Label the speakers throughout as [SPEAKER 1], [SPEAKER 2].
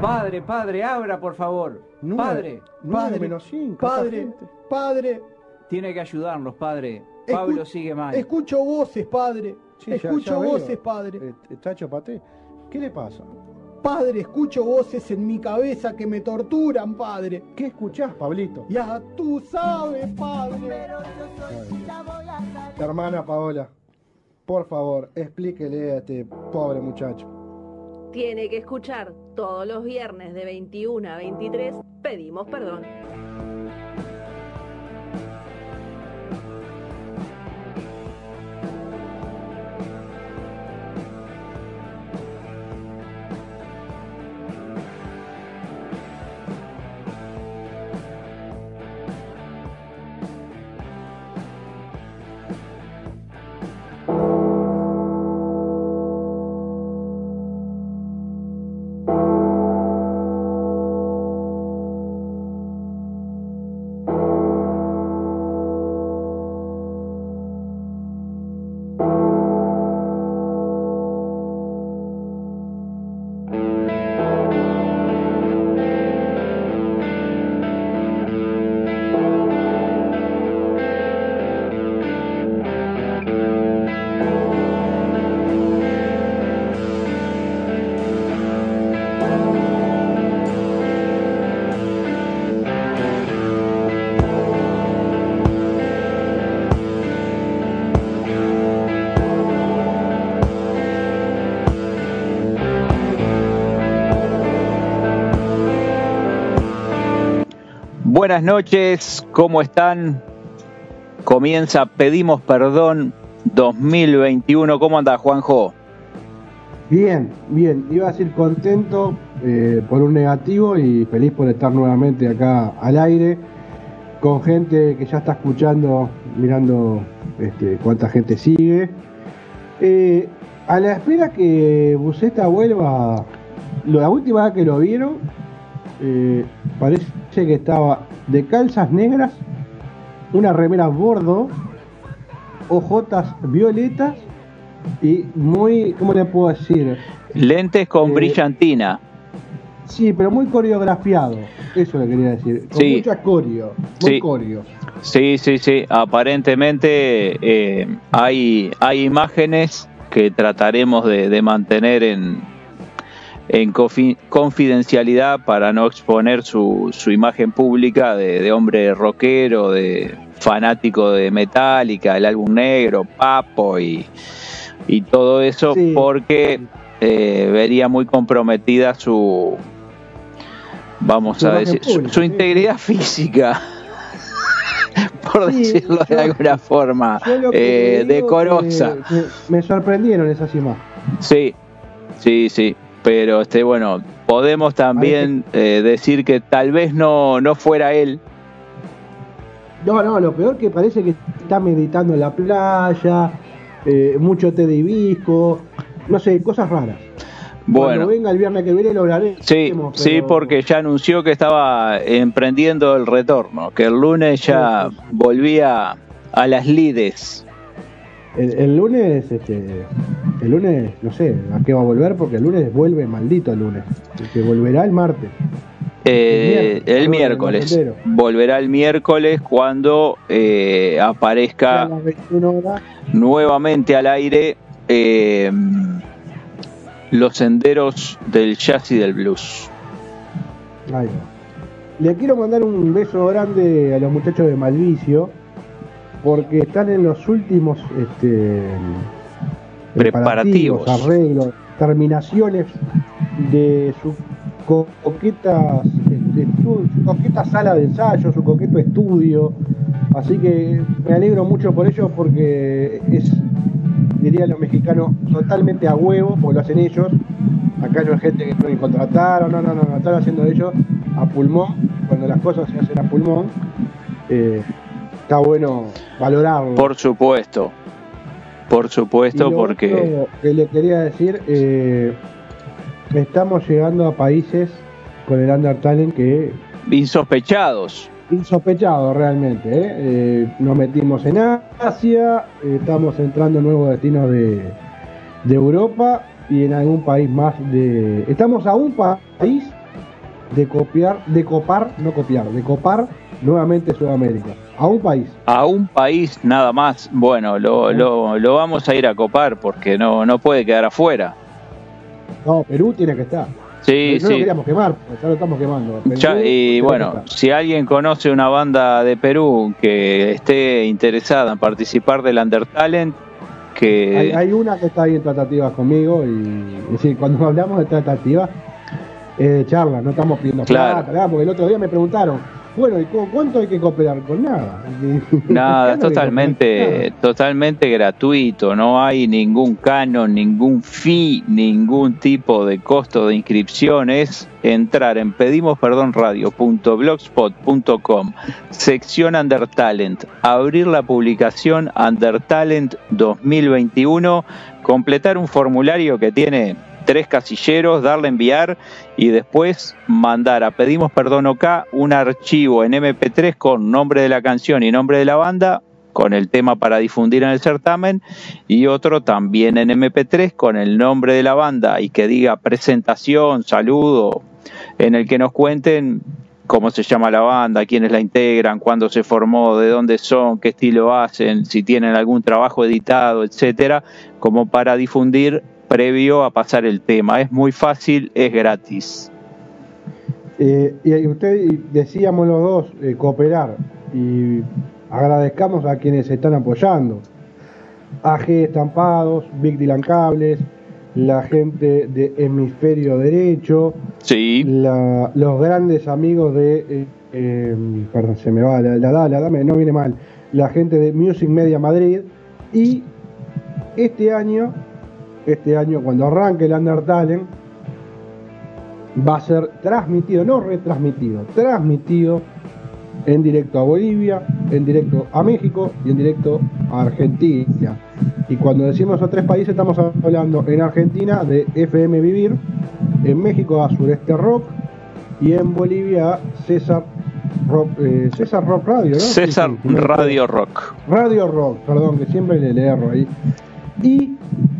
[SPEAKER 1] Padre, padre, abra, por favor.
[SPEAKER 2] Nueve-
[SPEAKER 1] Padre,
[SPEAKER 2] nueve
[SPEAKER 1] padre,
[SPEAKER 2] menos cinco,
[SPEAKER 3] Padre, padre,
[SPEAKER 1] tiene que ayudarnos, padre.
[SPEAKER 3] Escu-
[SPEAKER 1] Pablo sigue mal.
[SPEAKER 3] escucho voces, padre.
[SPEAKER 2] Sí,
[SPEAKER 3] escucho
[SPEAKER 2] ya veo.
[SPEAKER 3] voces, padre.
[SPEAKER 2] Eh, eh, Tacho Paté, ¿qué le pasa?
[SPEAKER 3] Padre, escucho voces en mi cabeza que me torturan, padre.
[SPEAKER 2] ¿Qué escuchás, Pablito?
[SPEAKER 3] Ya tú sabes, padre.
[SPEAKER 2] Hermana Paola, por favor, explíquele a este pobre muchacho.
[SPEAKER 4] Tiene que escuchar todos los viernes de 21 a 23. Pedimos perdón.
[SPEAKER 5] Buenas noches, ¿cómo están? Comienza Pedimos Perdón 2021. ¿Cómo anda Juanjo?
[SPEAKER 6] Bien, bien. Iba a decir contento eh, por un negativo y feliz por estar nuevamente acá al aire con gente que ya está escuchando, mirando este, cuánta gente sigue. Eh, a la espera que Buceta vuelva, la última vez que lo vieron, eh, parece que estaba de calzas negras, una remera bordo, ojotas violetas y muy, ¿cómo le puedo decir?
[SPEAKER 5] Lentes con
[SPEAKER 6] Eh,
[SPEAKER 5] brillantina.
[SPEAKER 6] Sí, pero muy coreografiado, eso le quería decir. Con
[SPEAKER 5] Sí.
[SPEAKER 6] mucha coreo, muy
[SPEAKER 5] Sí.
[SPEAKER 6] coreo.
[SPEAKER 5] Sí, sí, sí. Aparentemente eh, hay, hay imágenes que trataremos de, de mantener en, en confi- confidencialidad para no exponer su, su imagen pública de, de hombre rockero, de fanático de Metallica, el álbum negro, Papo y, y todo eso,
[SPEAKER 6] Sí.
[SPEAKER 5] porque eh, vería muy comprometida su, vamos
[SPEAKER 6] Su
[SPEAKER 5] a decir, su,
[SPEAKER 6] pública,
[SPEAKER 5] su
[SPEAKER 6] sí.
[SPEAKER 5] integridad física. por
[SPEAKER 6] Sí,
[SPEAKER 5] decirlo de alguna forma eh, decorosa.
[SPEAKER 6] que me sorprendieron esas imágenes.
[SPEAKER 5] Sí, sí, sí. Pero este, bueno, podemos también eh, decir que tal vez no, no fuera él.
[SPEAKER 6] No, no, lo peor que parece que está meditando en la playa, eh, mucho té de hibisco, no sé, cosas raras.
[SPEAKER 5] Bueno,
[SPEAKER 6] Cuando venga el viernes que viene lo hablaremos.
[SPEAKER 5] sí,
[SPEAKER 6] pero-
[SPEAKER 5] sí, porque ya anunció que estaba emprendiendo el retorno, que el lunes ya volvía a las lides.
[SPEAKER 6] El, el lunes, este, el lunes, no sé a qué va a volver, porque el lunes vuelve maldito el lunes. Que volverá el martes.
[SPEAKER 5] Eh,
[SPEAKER 6] El
[SPEAKER 5] el
[SPEAKER 6] miércoles, el.
[SPEAKER 5] Volverá el miércoles cuando eh, aparezca
[SPEAKER 6] las 21 horas.
[SPEAKER 5] nuevamente al aire eh, los senderos del jazz y del blues.
[SPEAKER 6] Ahí va. Le quiero mandar un beso grande a los muchachos de Malvicio, porque están en los últimos este,
[SPEAKER 5] Preparativos.
[SPEAKER 6] arreglos, terminaciones de su co- coqueta, este, su coqueta sala de ensayo, su coqueto estudio. Así que me alegro mucho por ellos porque es, diría los mexicanos, totalmente a huevo, porque lo hacen ellos. Acá no hay gente que pueden contratar, no, no, no, no, están haciendo ellos a pulmón. Cuando las cosas se hacen a pulmón, eh, está bueno valorarlo.
[SPEAKER 5] Por supuesto, por supuesto, porque
[SPEAKER 6] que le quería decir, eh, estamos llegando a países con el Under Talent que
[SPEAKER 5] insospechados.
[SPEAKER 6] insospechado realmente. ¿eh? Eh, nos metimos en Asia, estamos entrando en nuevos destinos de, de Europa y en algún país más de... Estamos a un pa- país de copiar, de copar, no copiar, de copar nuevamente Sudamérica. A un país.
[SPEAKER 5] A un país nada más. Bueno, lo, lo, lo vamos a ir a copar porque no, no puede quedar afuera.
[SPEAKER 6] No, Perú tiene que estar.
[SPEAKER 5] Sí,
[SPEAKER 6] no
[SPEAKER 5] sí.
[SPEAKER 6] lo queríamos quemar, ya lo estamos quemando. Perú
[SPEAKER 5] Ya, y bueno, si alguien conoce una banda de Perú que esté interesada en participar del Undertalent, que
[SPEAKER 6] Hay, hay una que está ahí en tratativas conmigo y, es decir, cuando hablamos de tratativas, eh, charla, no estamos pidiendo
[SPEAKER 5] Claro.
[SPEAKER 6] plata, porque el otro día me preguntaron, bueno, ¿y cu- cuánto hay que cooperar? Con nada.
[SPEAKER 5] nada,
[SPEAKER 6] No
[SPEAKER 5] totalmente, totalmente gratuito, no hay ningún canon, ningún fee, ningún tipo de costo de inscripción, es entrar en pedimosperdonradio.blogspot.com, sección Undertalent, abrir la publicación Undertalent 2021, completar un formulario que tiene tres casilleros, darle enviar y después mandar. A Pedimos Perdón OK un archivo en MP3 con nombre de la canción y nombre de la banda, con el tema para difundir en el certamen, y otro también en MP3 con el nombre de la banda y que diga presentación, saludo, en el que nos cuenten cómo se llama la banda, quiénes la integran, cuándo se formó, de dónde son, qué estilo hacen, si tienen algún trabajo editado, etcétera, como para difundir previo a pasar el tema. Es muy fácil, es gratis.
[SPEAKER 6] Eh, y usted decíamos los dos eh, cooperar y agradezcamos a quienes están apoyando. AG Estampados, Big Dylan Cables, la gente de Hemisferio Derecho,
[SPEAKER 5] Sí,
[SPEAKER 6] la- los grandes amigos de, eh, perdón, se me va la, la, la, la- dame, no viene mal, la gente de Music Media Madrid y este año, este año cuando arranque el Undertale va a ser transmitido, no retransmitido, transmitido en directo a Bolivia, en directo a México y en directo a Argentina. Y cuando decimos esos tres países estamos hablando en Argentina de FM Vivir, en México a Sureste Rock y en Bolivia a César Rock, eh, César Rock Radio, ¿no?
[SPEAKER 5] César
[SPEAKER 6] Sí, sí, sí, no me
[SPEAKER 5] Radio Rock.
[SPEAKER 6] Radio Rock, perdón, que siempre le, le erro ahí. Y,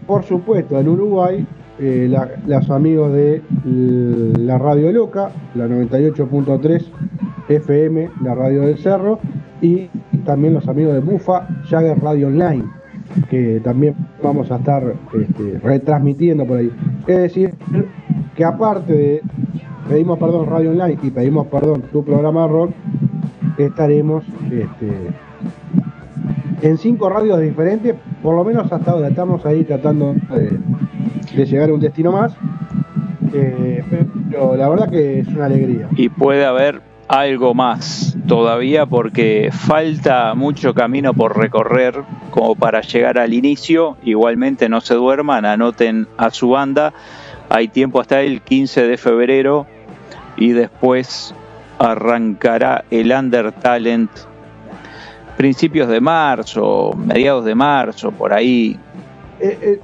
[SPEAKER 6] por supuesto, en Uruguay, eh, los amigos de la Radio Loca, la 98.3 FM, la Radio del Cerro, y también los amigos de Bufa, Jagger Radio Online, que también vamos a estar este, retransmitiendo por ahí. Es decir, que aparte de Pedimos Perdón Radio Online y Pedimos Perdón tu programa rock, estaremos este, en cinco radios diferentes, por lo menos hasta ahora estamos ahí tratando de, de llegar a un destino más. Eh, pero la verdad que es una alegría.
[SPEAKER 5] Y puede haber algo más todavía porque falta mucho camino por recorrer como para llegar al inicio. Igualmente no se duerman, anoten a su banda. Hay tiempo hasta el 15 de febrero y después arrancará el Under Talent principios de marzo, mediados de marzo, por ahí.
[SPEAKER 6] Eh, eh,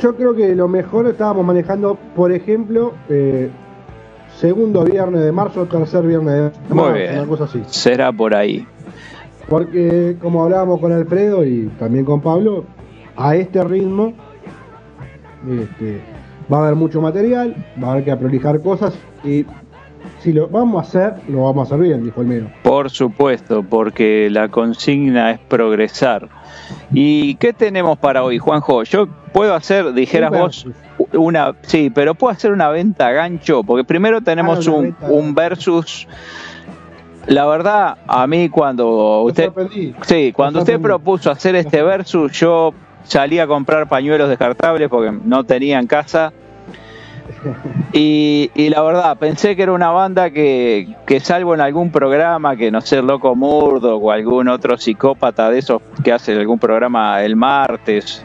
[SPEAKER 6] yo creo que lo mejor estábamos manejando, por ejemplo, eh, segundo viernes de marzo, tercer viernes de marzo,
[SPEAKER 5] Muy bien.
[SPEAKER 6] una cosa así.
[SPEAKER 5] Será por ahí.
[SPEAKER 6] Porque como hablábamos con Alfredo y también con Pablo, a este ritmo este, va a haber mucho material, va a haber que prolijar cosas y si lo vamos a hacer, lo vamos a hacer bien, dijo el Mero.
[SPEAKER 5] Por supuesto, porque la consigna es progresar. ¿Y qué tenemos para hoy, Juanjo? Yo puedo hacer, dijeras vos, una, sí, pero puedo hacer una venta a gancho, porque primero tenemos
[SPEAKER 6] Ah, una
[SPEAKER 5] un, un versus. La verdad, a mí cuando usted, sí, cuando usted propuso hacer este versus, yo salí a comprar pañuelos descartables porque no tenía en casa. Y, y la verdad, pensé que era una banda que, que salvo en algún programa, que no sé, Loco Murdo o algún otro psicópata de esos que hace algún programa el martes,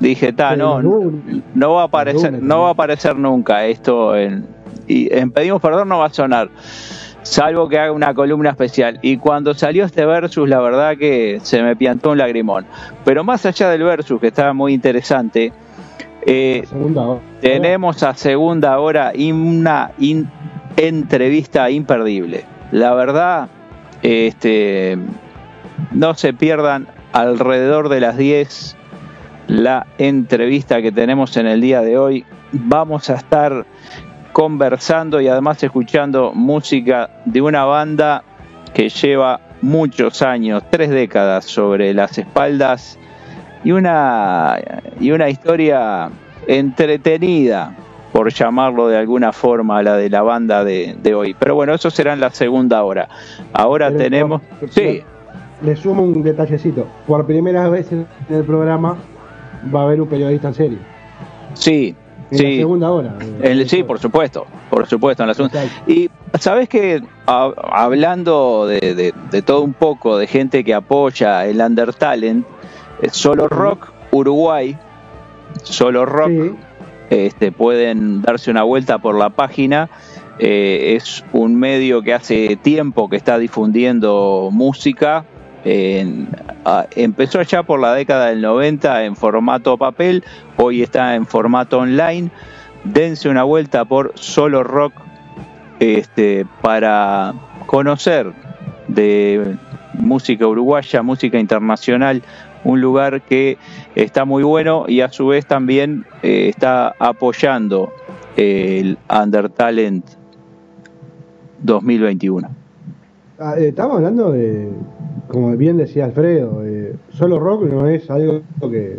[SPEAKER 5] dije, ta, no, no va a aparecer, no va a aparecer nunca esto en, y en Pedimos Perdón no va a sonar, salvo que haga una columna especial. Y cuando salió este versus, la verdad que se me piantó un lagrimón. Pero más allá del versus, que estaba muy interesante, eh,
[SPEAKER 6] Segunda
[SPEAKER 5] tenemos a segunda hora y una in- entrevista imperdible. La verdad, este, no se pierdan alrededor de las 10 la entrevista que tenemos en el día de hoy. Vamos a estar conversando y además escuchando música de una banda que lleva muchos años, tres décadas sobre las espaldas y una, y una historia entretenida, por llamarlo de alguna forma, la de la banda de, de hoy. Pero bueno, eso será en la segunda hora. Ahora
[SPEAKER 6] Pero,
[SPEAKER 5] tenemos... Sí,
[SPEAKER 6] Le sumo un detallecito. Por primera vez en el programa va a haber un periodista en serio.
[SPEAKER 5] sí,
[SPEAKER 6] En la
[SPEAKER 5] sí.
[SPEAKER 6] segunda hora.
[SPEAKER 5] El- sí, por supuesto, por supuesto, en la segunda. Y sabes que ha- hablando de, de- de todo un poco, de gente que apoya el Undertalent, Solo Rock Uruguay, Solo Rock,
[SPEAKER 6] Sí.
[SPEAKER 5] este, pueden darse una vuelta por la página. eh, es un medio que hace tiempo que está difundiendo música. en- a- empezó allá por la década del 90 en formato papel, hoy está en formato online. Dense una vuelta por Solo Rock este, para conocer de música uruguaya, música internacional, un lugar que está muy bueno y a su vez también eh, está apoyando el Undertalent 2021.
[SPEAKER 6] Ah, eh, estamos hablando de, como bien decía Alfredo, eh, solo rock no es algo que...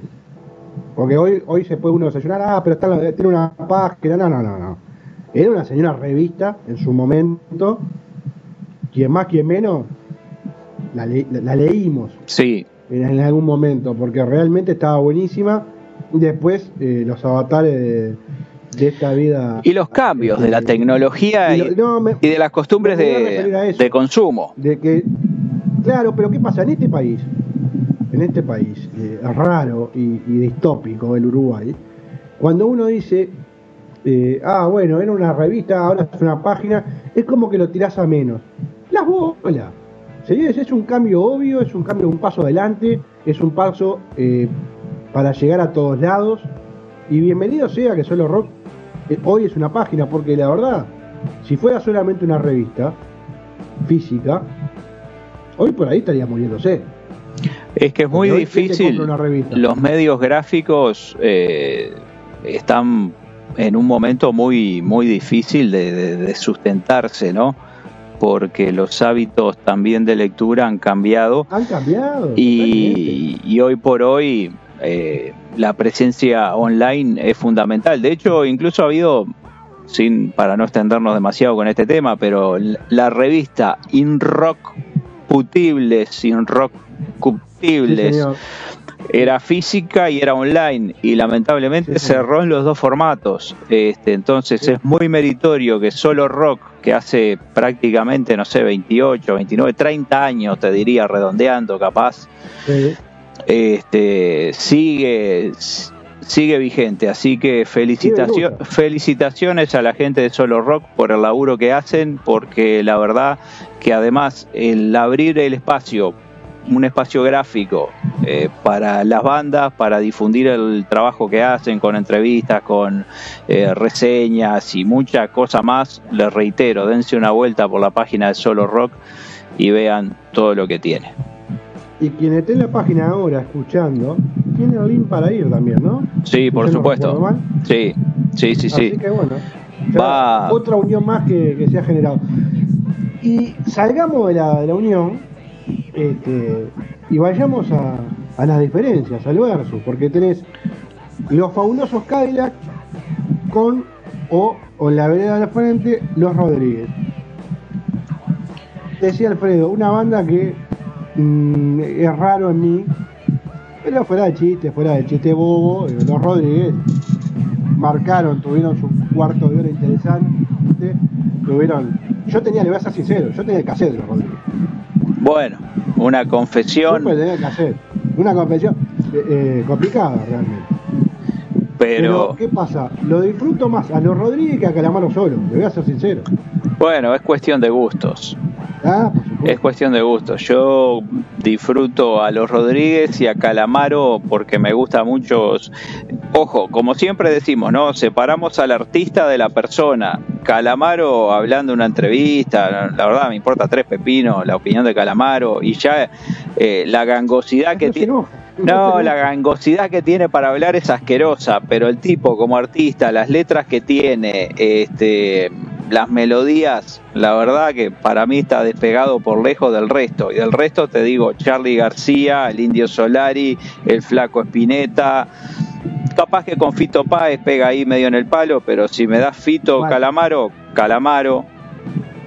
[SPEAKER 6] Porque hoy hoy se puede uno desayunar, ah, pero está, tiene una página, no, no, no, no. Era una señora revista en su momento, quien más, quien menos, la, le- la- la leímos
[SPEAKER 5] Sí,
[SPEAKER 6] en, algún momento, porque realmente estaba buenísima. Y después eh, los avatares de, de esta vida...
[SPEAKER 5] y los cambios de la
[SPEAKER 6] eh,
[SPEAKER 5] tecnología
[SPEAKER 6] y
[SPEAKER 5] y,
[SPEAKER 6] lo- no, me-
[SPEAKER 5] y de las costumbres de, consumo.
[SPEAKER 6] de que claro pero qué pasa en este país en este país eh, raro y, y distópico el Uruguay cuando uno dice ah bueno era una revista ahora es una página es como que lo tirás a menos las bolas señores es un cambio obvio es un cambio un paso adelante es un paso eh, para llegar a todos lados y bienvenido sea que solo rock eh, hoy es una página porque la verdad si fuera solamente una revista física, hoy por ahí estaría muriéndose.
[SPEAKER 5] Es que es muy
[SPEAKER 6] Porque hoy, ¿quién te
[SPEAKER 5] difícil. Los medios gráficos eh, están en un momento muy, muy difícil de, de- de sustentarse, ¿no? Porque los hábitos también de lectura han cambiado
[SPEAKER 6] Han cambiado.
[SPEAKER 5] y, y hoy por hoy eh, la presencia online es fundamental. De hecho, incluso ha habido, sin para no extendernos demasiado con este tema, pero la, revista In Rock Putibles, In Rock Cuptibles. Era física y era online y lamentablemente
[SPEAKER 6] Sí,
[SPEAKER 5] cerró en los dos formatos. Este, entonces
[SPEAKER 6] Sí.
[SPEAKER 5] es muy meritorio que solo rock, que hace prácticamente, no sé, 28, 29, 30 años, te diría, redondeando capaz, este, sigue sigue vigente. Así que felicitacio- felicitaciones a la gente de Solo Rock por el laburo que hacen, porque la verdad que además el abrir el espacio, un espacio gráfico eh, para las bandas, para difundir el trabajo que hacen con entrevistas, con eh, reseñas y mucha cosa más, les reitero, dense una vuelta por la página de Solo Rock y vean todo lo que tiene.
[SPEAKER 6] Y quien esté en la página ahora escuchando, tiene el link para ir también, ¿no?
[SPEAKER 5] Sí, por
[SPEAKER 6] no
[SPEAKER 5] supuesto.
[SPEAKER 6] mal.
[SPEAKER 5] Sí, sí, sí, sí.
[SPEAKER 6] Así que bueno,
[SPEAKER 5] Va-
[SPEAKER 6] otra unión más que, que se ha generado. Y salgamos de la, de la unión este, y vayamos a, las diferencias, al versus, porque tenés los fabulosos Cadillac con, o, o la vereda de la frente, los Rodríguez. Decía Alfredo, una banda que mm, es raro en mí, pero fuera de chiste, fuera de chiste bobo, eh, los Rodríguez marcaron, tuvieron su cuarto de hora interesante, tuvieron, yo tenía, le voy a ser sincero, yo tenía el cassette de los Rodríguez,
[SPEAKER 5] Bueno, una confesión,
[SPEAKER 6] una confesión eh, eh, complicada realmente.
[SPEAKER 5] pero
[SPEAKER 6] ¿qué pasa? Lo disfruto más a los Rodríguez que a Calamaro solo, le voy a ser sincero.
[SPEAKER 5] bueno, es cuestión de gustos.
[SPEAKER 6] Ah.
[SPEAKER 5] Es cuestión de gustos. Yo disfruto a los Rodríguez y a Calamaro porque me gusta mucho. Ojo, como siempre decimos, ¿no? Separamos al artista de la persona. Calamaro hablando en una entrevista, la verdad me importa tres pepinos la opinión de Calamaro y ya eh, la gangosidad que
[SPEAKER 6] No
[SPEAKER 5] tiene. No, la gangosidad que tiene para hablar es asquerosa, pero el tipo como artista, las letras que tiene, este, las melodías, la verdad que para mí está despegado por lejos del resto. Y del resto te digo, Charlie García, el Indio Solari, el Flaco Espineta. Capaz que con Fito Páez pega ahí medio en el palo, pero si me das Fito. Calamaro, Calamaro.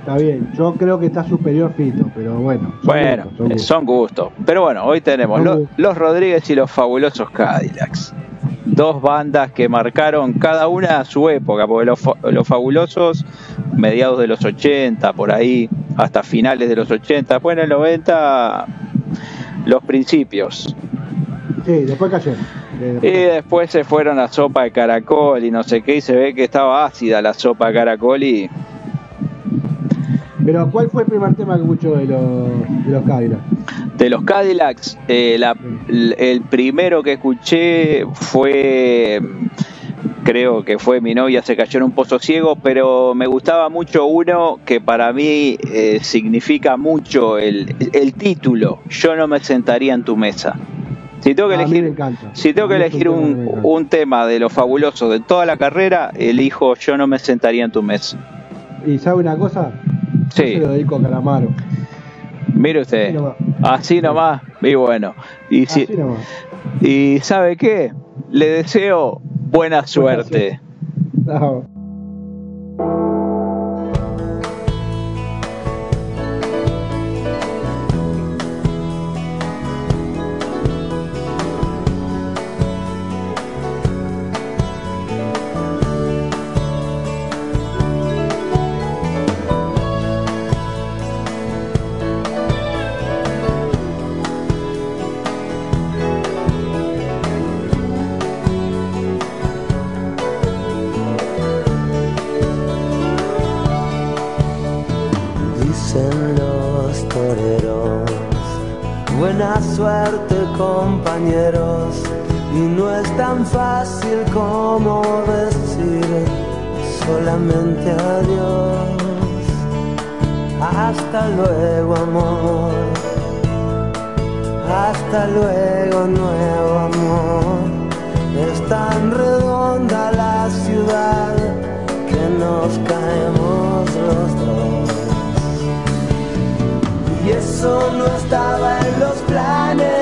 [SPEAKER 6] Está bien, yo creo que está superior Fito, pero bueno. son
[SPEAKER 5] Bueno,
[SPEAKER 6] gustos, son gustos.
[SPEAKER 5] son gustos. Pero bueno, hoy tenemos los Rodríguez y los fabulosos Cadillacs. Dos bandas que marcaron cada una a su época, porque los, los fabulosos, mediados de los 80, por ahí, hasta finales de los 80, después en el 90, los principios.
[SPEAKER 6] Sí, después cayeron. Eh,
[SPEAKER 5] Y después se fueron a sopa de caracol y no sé qué, y se ve que estaba ácida la sopa de caracol y
[SPEAKER 6] Pero ¿cuál fue el primer tema que escuchó de los, de los Cadillacs?
[SPEAKER 5] De los Cadillacs, eh, la- el primero que escuché fue, creo que fue Mi novia se cayó en un pozo ciego, pero me gustaba mucho uno que para mí eh, significa mucho el, el título, Yo no me sentaría en tu mesa. Si tengo que elegir, si tengo que elegir un, un tema de los fabulosos de toda la carrera, elijo Yo no me sentaría en tu mesa.
[SPEAKER 6] ¿Y sabe una cosa? Yo
[SPEAKER 5] Sí.
[SPEAKER 6] se lo dedico a Calamaro.
[SPEAKER 5] Mire usted,
[SPEAKER 6] Así nomás.
[SPEAKER 5] así nomás, y bueno, y si,
[SPEAKER 6] Así nomás.
[SPEAKER 5] Y ¿sabe qué? Le deseo buena suerte.
[SPEAKER 6] No.
[SPEAKER 7] Hasta luego amor, hasta luego nuevo amor. Es tan redonda la ciudad que nos caemos los dos. Y eso no estaba en los planes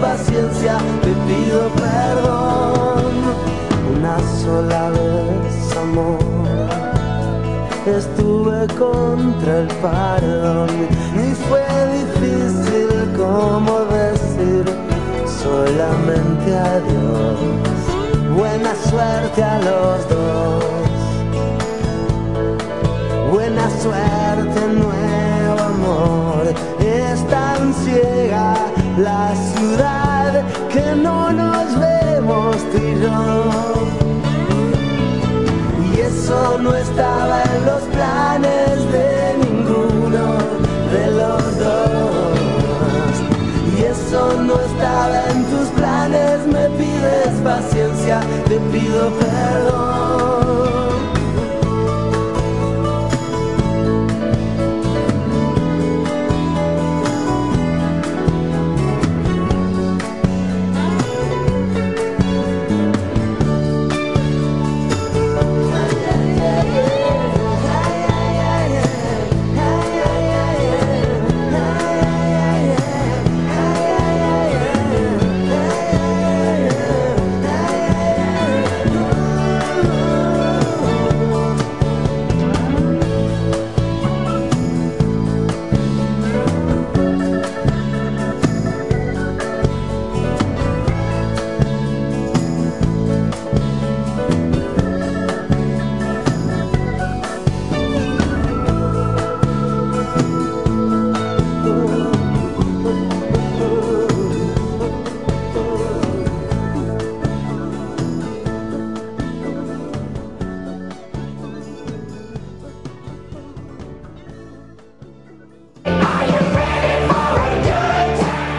[SPEAKER 7] paciencia, te pido perdón. Una sola vez, amor estuve contra el perdón y fue difícil como decir solamente adiós. Buena suerte a los dos. Buena suerte, nuevo ciudad que no nos vemos tú y yo. Y eso no estaba en los planes de ninguno de los dos. Y eso no estaba en tus planes, me pides paciencia, te pido perdón.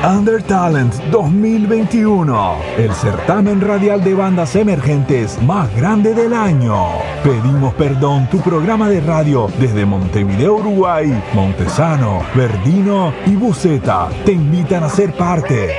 [SPEAKER 8] Under Talent 2021, el certamen radial de bandas emergentes más grande del año. Pedimos perdón, tu programa de radio desde Montevideo, Uruguay, Montesano, Verdino y Buceta te invitan a ser parte.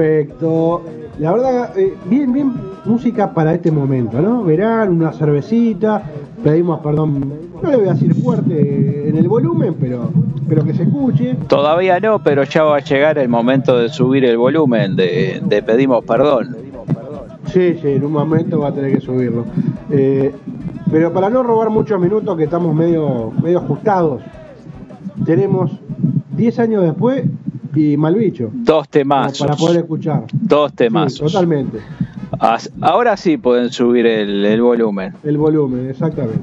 [SPEAKER 7] Perfecto. La verdad, eh, bien, bien música para este momento, ¿no? Verán, una cervecita, pedimos perdón, no le voy a decir fuerte en el volumen, pero, pero que se escuche.
[SPEAKER 5] Todavía no, pero ya va a llegar el momento de subir el volumen, de, de pedimos perdón.
[SPEAKER 7] Sí, sí, en un momento va a tener que subirlo. Eh, pero para no robar muchos minutos, que estamos medio, medio ajustados, tenemos 10 años después y Malbicho.
[SPEAKER 5] Dos temazos.
[SPEAKER 7] Para poder escuchar.
[SPEAKER 5] Dos
[SPEAKER 7] Sí,
[SPEAKER 5] temazos.
[SPEAKER 7] totalmente.
[SPEAKER 5] Ahora sí pueden subir el, el volumen.
[SPEAKER 7] El volumen, exactamente.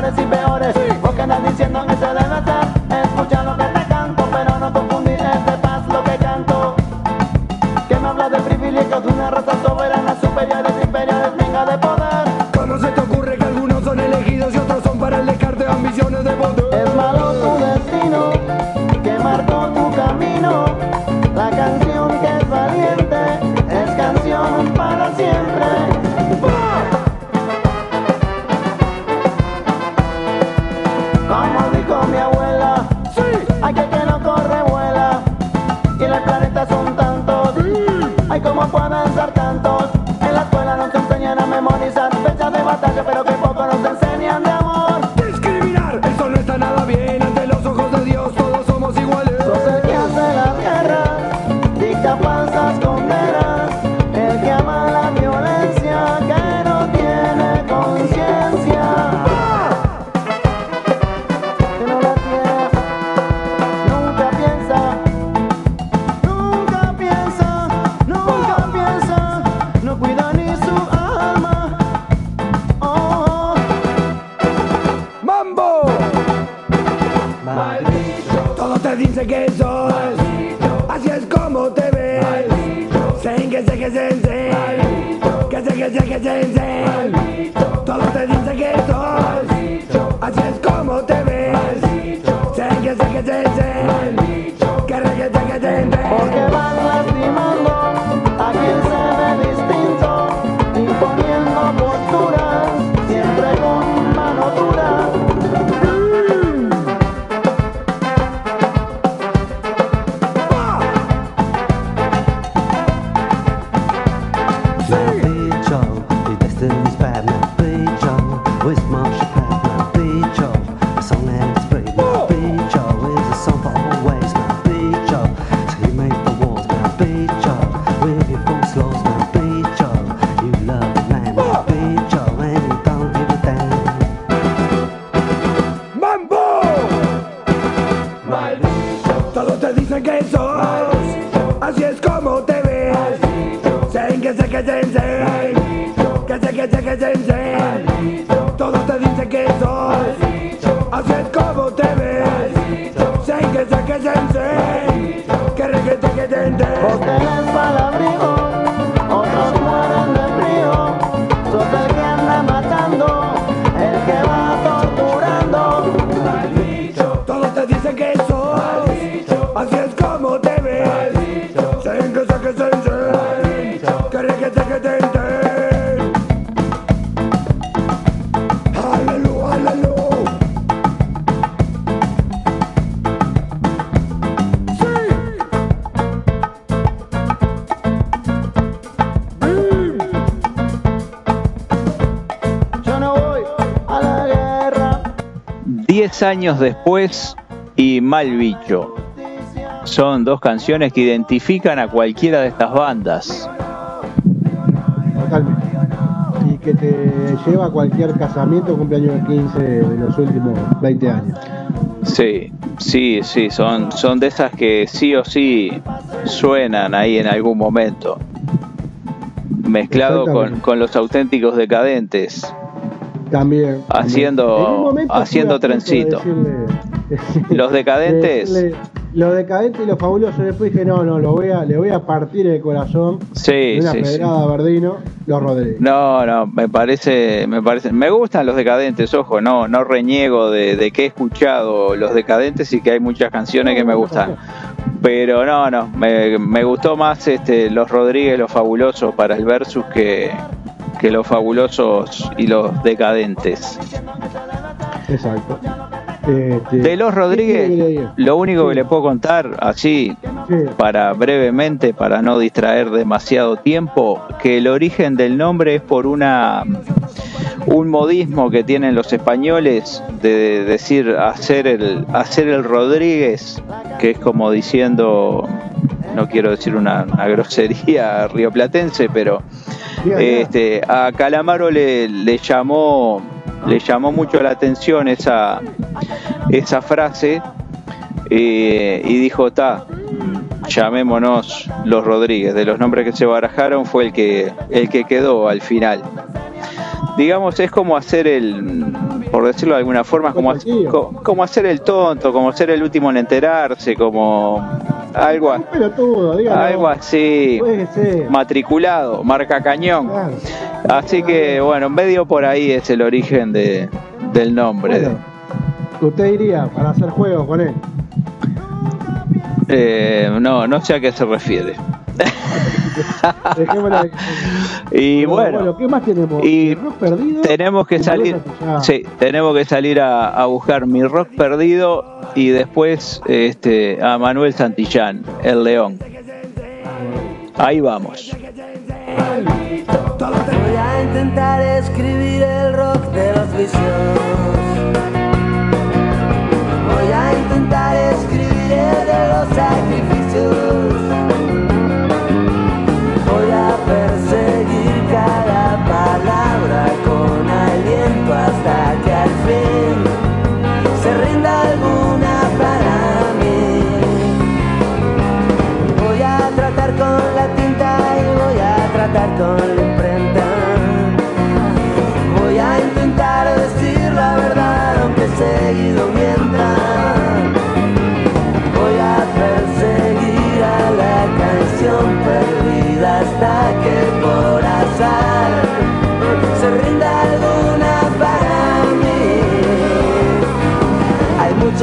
[SPEAKER 8] Diciendo
[SPEAKER 5] 10 años después y Mal Bicho. Son dos canciones que identifican a cualquiera de estas bandas.
[SPEAKER 6] Totalmente. Y que te lleva a cualquier casamiento o cumpleaños de 15 de los últimos 20 años.
[SPEAKER 5] Sí, sí, sí, son, son de esas que sí o sí suenan ahí en algún momento. Mezclado con, con los auténticos decadentes,
[SPEAKER 6] También.
[SPEAKER 5] Haciendo- haciendo
[SPEAKER 6] de
[SPEAKER 5] trencito.
[SPEAKER 6] decirle-
[SPEAKER 5] Los decadentes.
[SPEAKER 6] de decirle, Los decadentes y los fabulosos. Después dije, no, no, lo voy a, le voy a partir el corazón.
[SPEAKER 5] Sí,
[SPEAKER 6] de una
[SPEAKER 5] sí,
[SPEAKER 6] pedrada Verdino, los Rodríguez.
[SPEAKER 5] No, no, me parece, me parece, me gustan los decadentes, ojo, no, no reniego de, de que he escuchado los decadentes y que hay muchas canciones que me gustan. Pero no, no, me, me gustó más este los Rodríguez, los fabulosos para el versus que, que los fabulosos y los decadentes.
[SPEAKER 6] Exacto. Este,
[SPEAKER 5] De los
[SPEAKER 6] ¿qué quiere que le
[SPEAKER 5] Rodríguez, lo único que le puedo contar así,
[SPEAKER 6] Sí.
[SPEAKER 5] para brevemente, para no distraer demasiado tiempo, que el origen del nombre es por una un modismo que tienen los españoles de decir hacer el hacer el Rodríguez, que es como diciendo no quiero decir una, una grosería rioplatense, pero. Este a Calamaro le, llamó le llamó mucho la atención esa esa frase eh, y dijo ta llamémonos los Rodríguez de los nombres que se barajaron fue el que el que quedó al final. Digamos es como hacer el por decirlo de alguna forma como, co- como hacer el tonto como ser el último en enterarse como algo algo así matriculado marca cañón.
[SPEAKER 6] Claro.
[SPEAKER 5] así que bueno medio por ahí es el origen de del nombre
[SPEAKER 6] Bueno, usted iría para hacer juegos con él.
[SPEAKER 5] Eh, no no sé a qué se refiere
[SPEAKER 6] Dejémoslo ahí.
[SPEAKER 5] y
[SPEAKER 6] Bueno,
[SPEAKER 5] bueno
[SPEAKER 6] ¿qué más tenemos?
[SPEAKER 5] y
[SPEAKER 6] ¿El rock perdido?
[SPEAKER 5] tenemos que
[SPEAKER 6] Y
[SPEAKER 5] salir sí tenemos que salir a, a buscar mi rock perdido y después este a Manuel Santillán el León ahí vamos
[SPEAKER 7] Voy a intentar escribir el rock de los vicios. Voy a intentar escribir el de los sacrificios.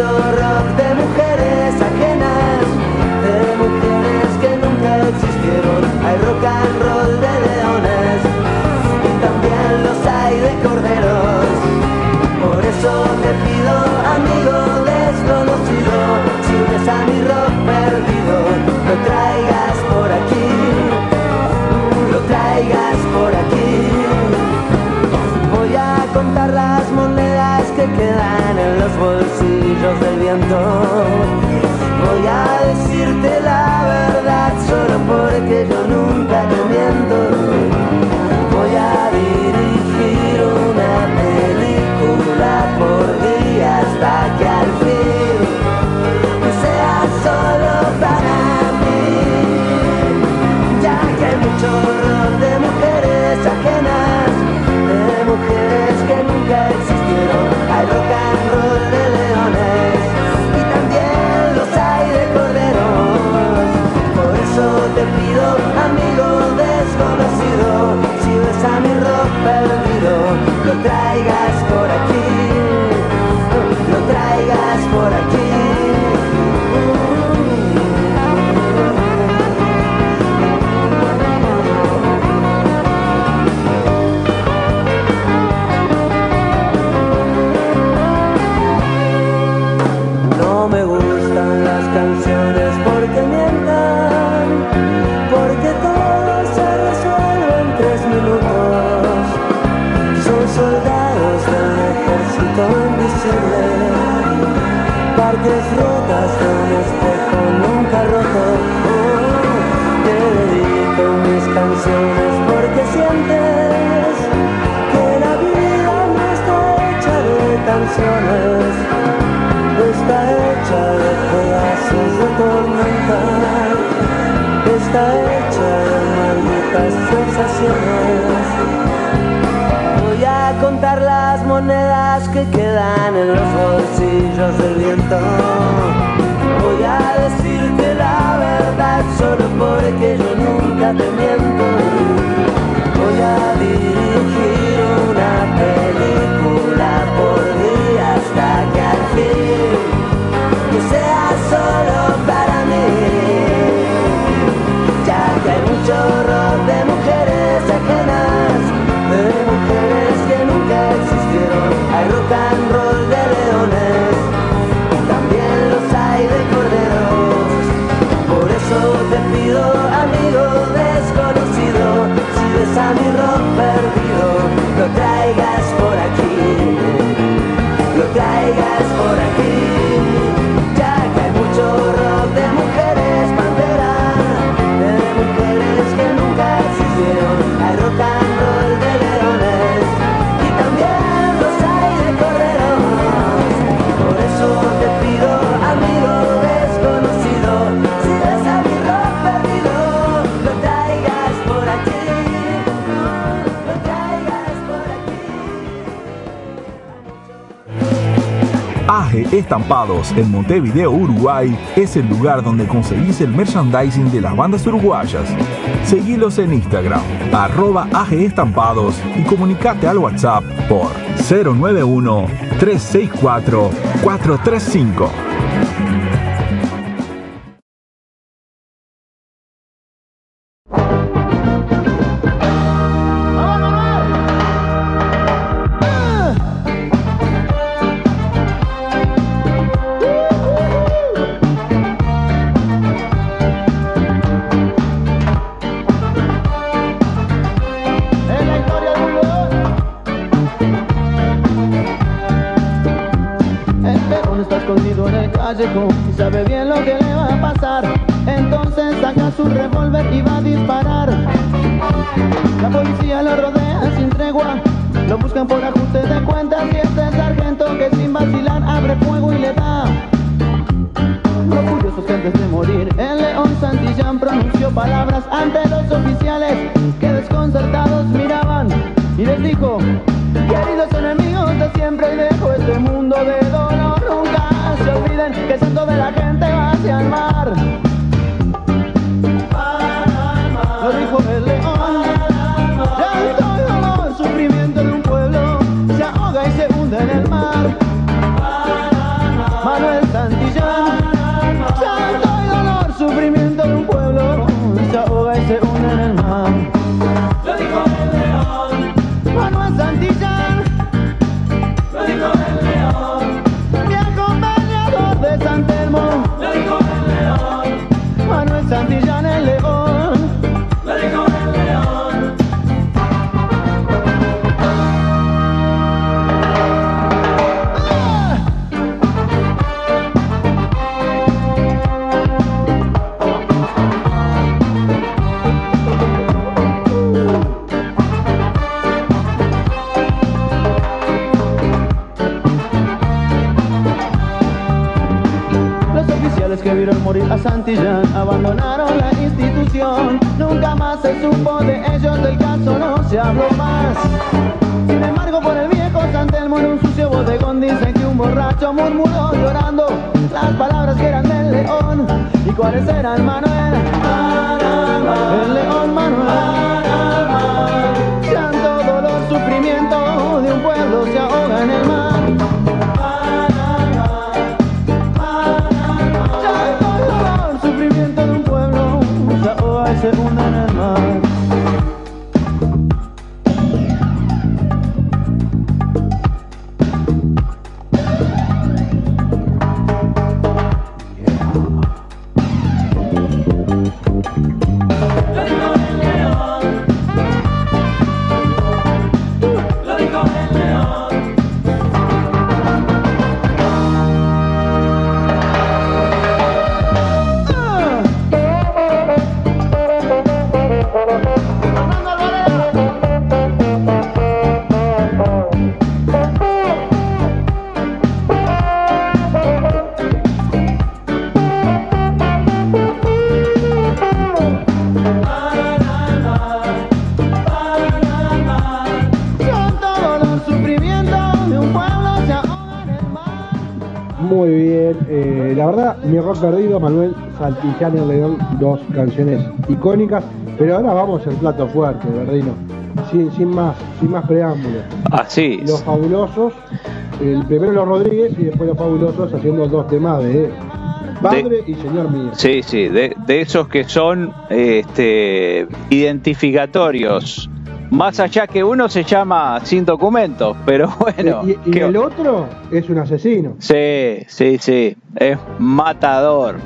[SPEAKER 7] Rock de mujeres ajenas, de mujeres que nunca existieron. Hay rock and roll de leones y también los hay de corderos. Por eso te pido, amigo desconocido, si ves a mi rock perdido, lo traigas por aquí, lo traigas por aquí. bolsillos del viento. Voy a decirte la verdad solo porque yo nunca te miento. Voy a dirigir una película por día hasta que al fin no sea solo para mí. Ya que hay mucho horror de mujeres ajenas, de mujeres que nunca existieron. desconocido. Si ves a mi rock perdido Lo traigas por aquí. Lo traigas por aquí.
[SPEAKER 9] Estampados en Montevideo, Uruguay, es el lugar donde conseguís el merchandising de las bandas uruguayas. Seguilos en Instagram, arroba agestampados y comunicate al WhatsApp por
[SPEAKER 8] 091 364 435. Santi murmuró llorando las palabras que eran del león. Y cuáles eran
[SPEAKER 6] manos perdido, Manuel Santillán León, dos canciones icónicas, pero ahora vamos al plato fuerte, Verdino, sin, sin más, sin más preámbulos.
[SPEAKER 5] Así.
[SPEAKER 6] Los fabulosos, el primero los Rodríguez y después los fabulosos haciendo dos temas de padre y señor mío.
[SPEAKER 5] Sí, sí, de, de esos que son este, identificatorios. Más allá que uno se llama sin documentos, pero bueno.
[SPEAKER 6] y y
[SPEAKER 5] ¿qué-
[SPEAKER 6] el otro es un asesino.
[SPEAKER 5] Sí, sí, sí, es matador.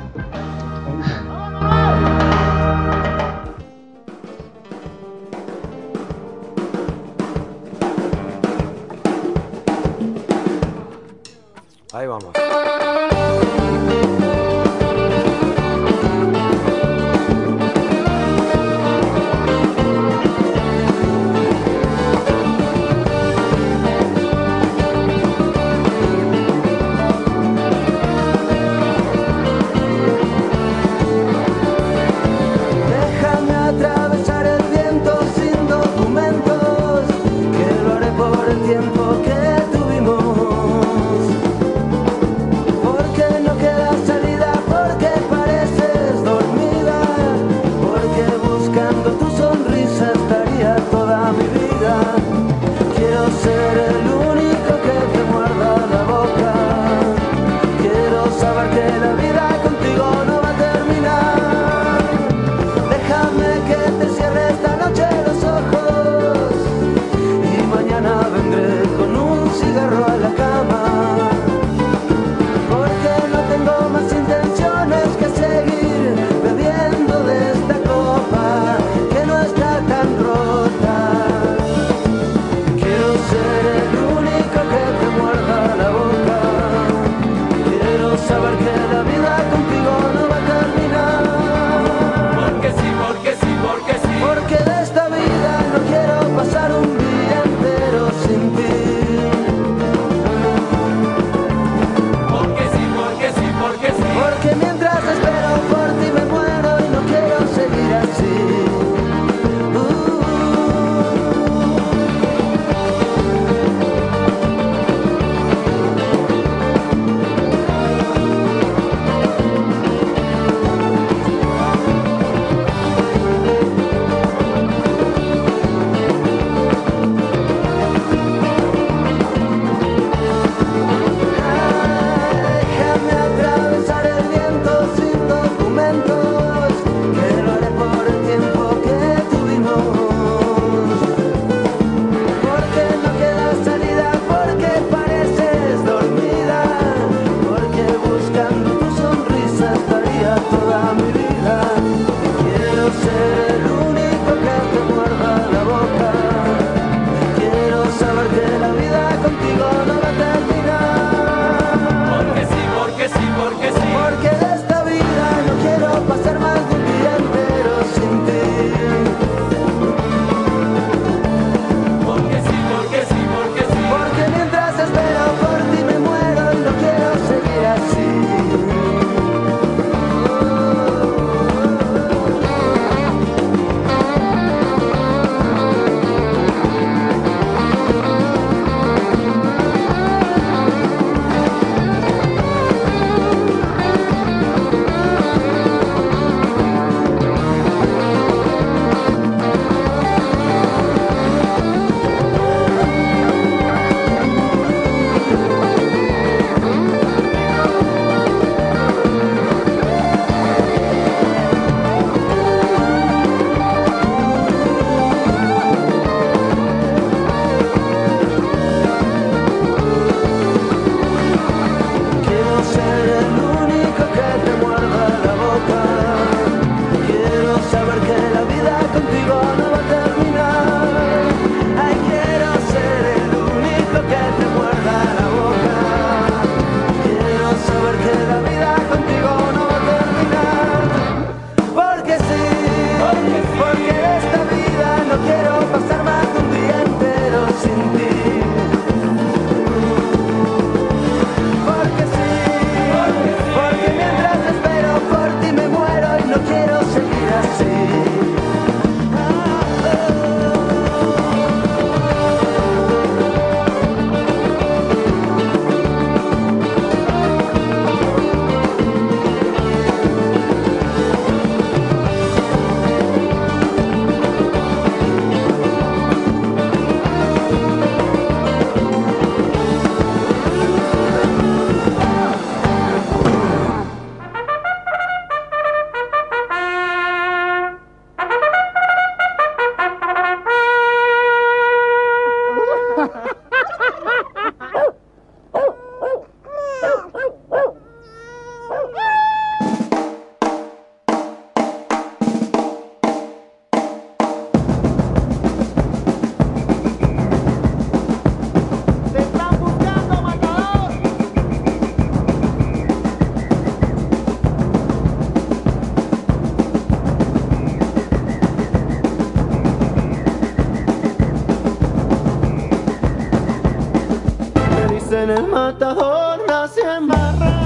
[SPEAKER 8] Dicen el matador nace en barracas.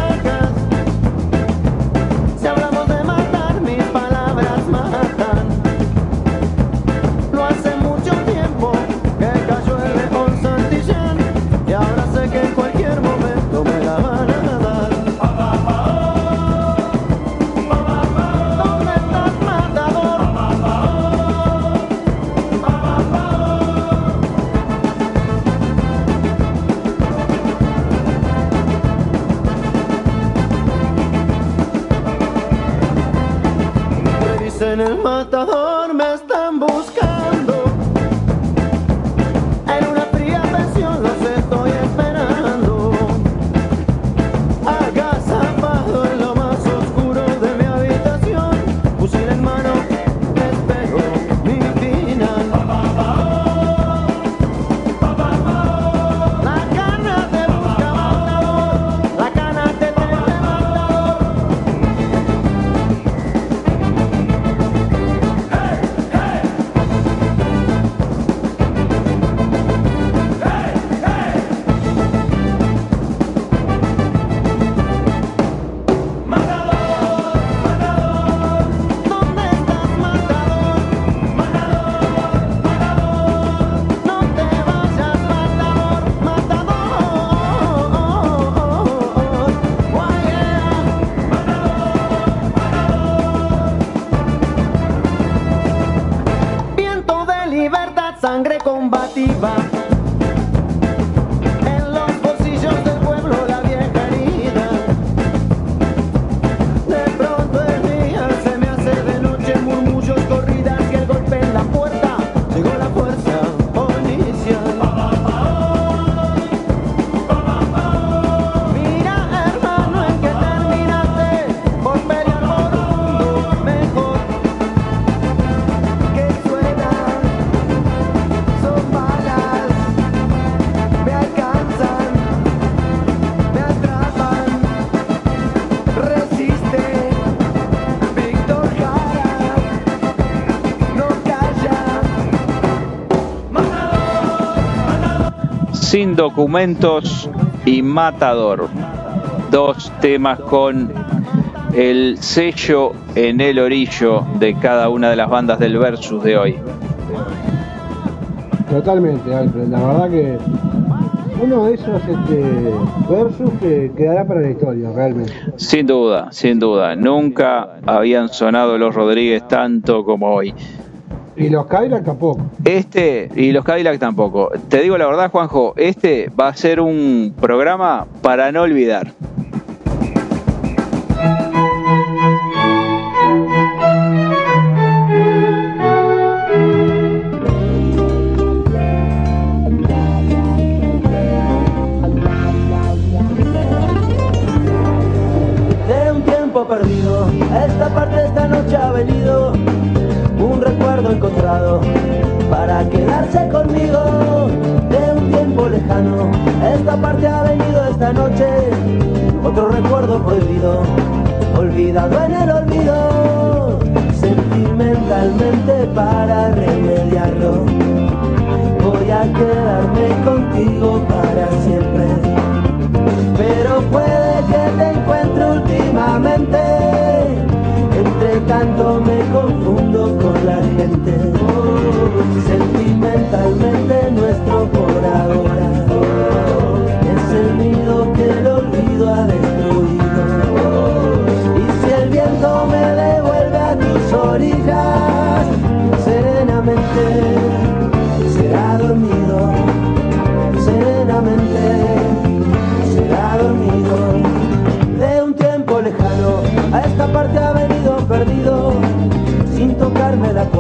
[SPEAKER 8] Dicen
[SPEAKER 7] Sin documentos y Matador. Dos temas con el sello en el orillo de cada una de las bandas del versus de hoy.
[SPEAKER 6] Totalmente, Alfred. La verdad que uno de esos este, versus que quedará para la historia, realmente.
[SPEAKER 7] Sin duda, sin duda. Nunca habían sonado los Rodríguez tanto como hoy.
[SPEAKER 6] Y los Cadillac tampoco.
[SPEAKER 7] Este y los Cadillac tampoco. Te digo la verdad, Juanjo, este va a ser un programa para no olvidar.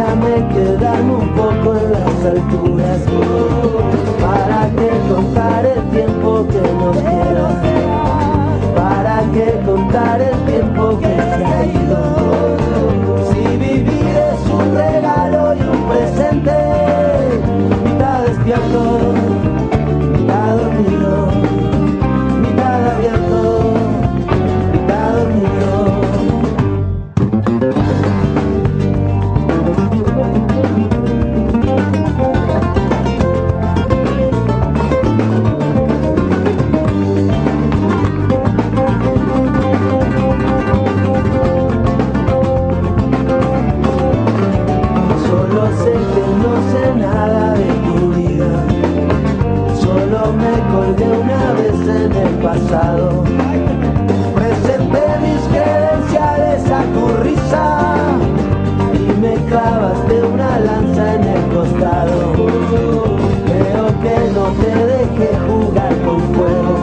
[SPEAKER 8] déjame quedarme un poco en las alturas Para que contar el tiempo que nos queda Para que contar
[SPEAKER 7] el tiempo que he ha Si vivir es un regalo y un presente Mitad despierto. Y me clavaste una lanza en el costado. Creo que no te dejé jugar con fuego.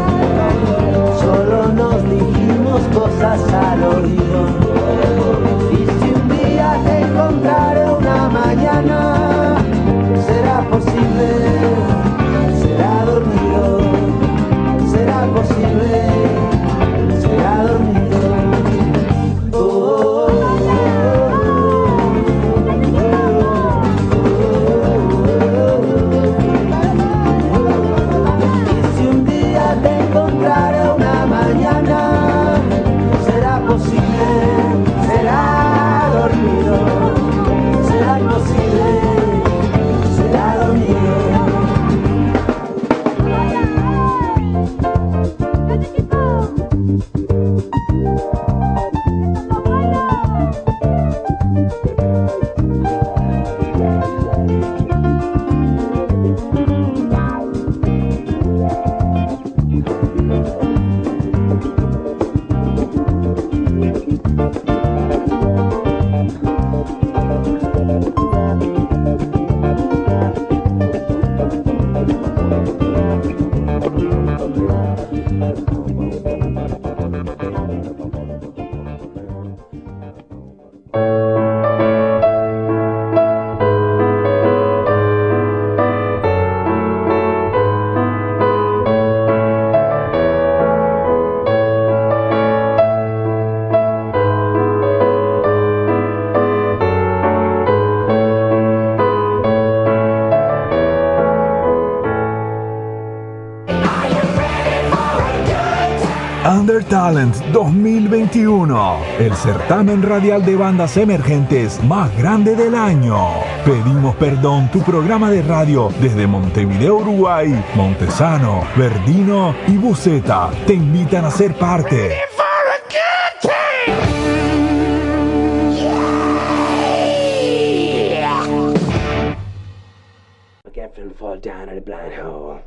[SPEAKER 7] Solo nos dijimos cosas al oído.
[SPEAKER 9] 2021, el certamen radial de bandas emergentes más grande del año. Pedimos perdón, tu programa de radio desde Montevideo, Uruguay, Montesano, Verdino y Buceta te invitan a ser parte.
[SPEAKER 10] Get finna fall down in a blind hole.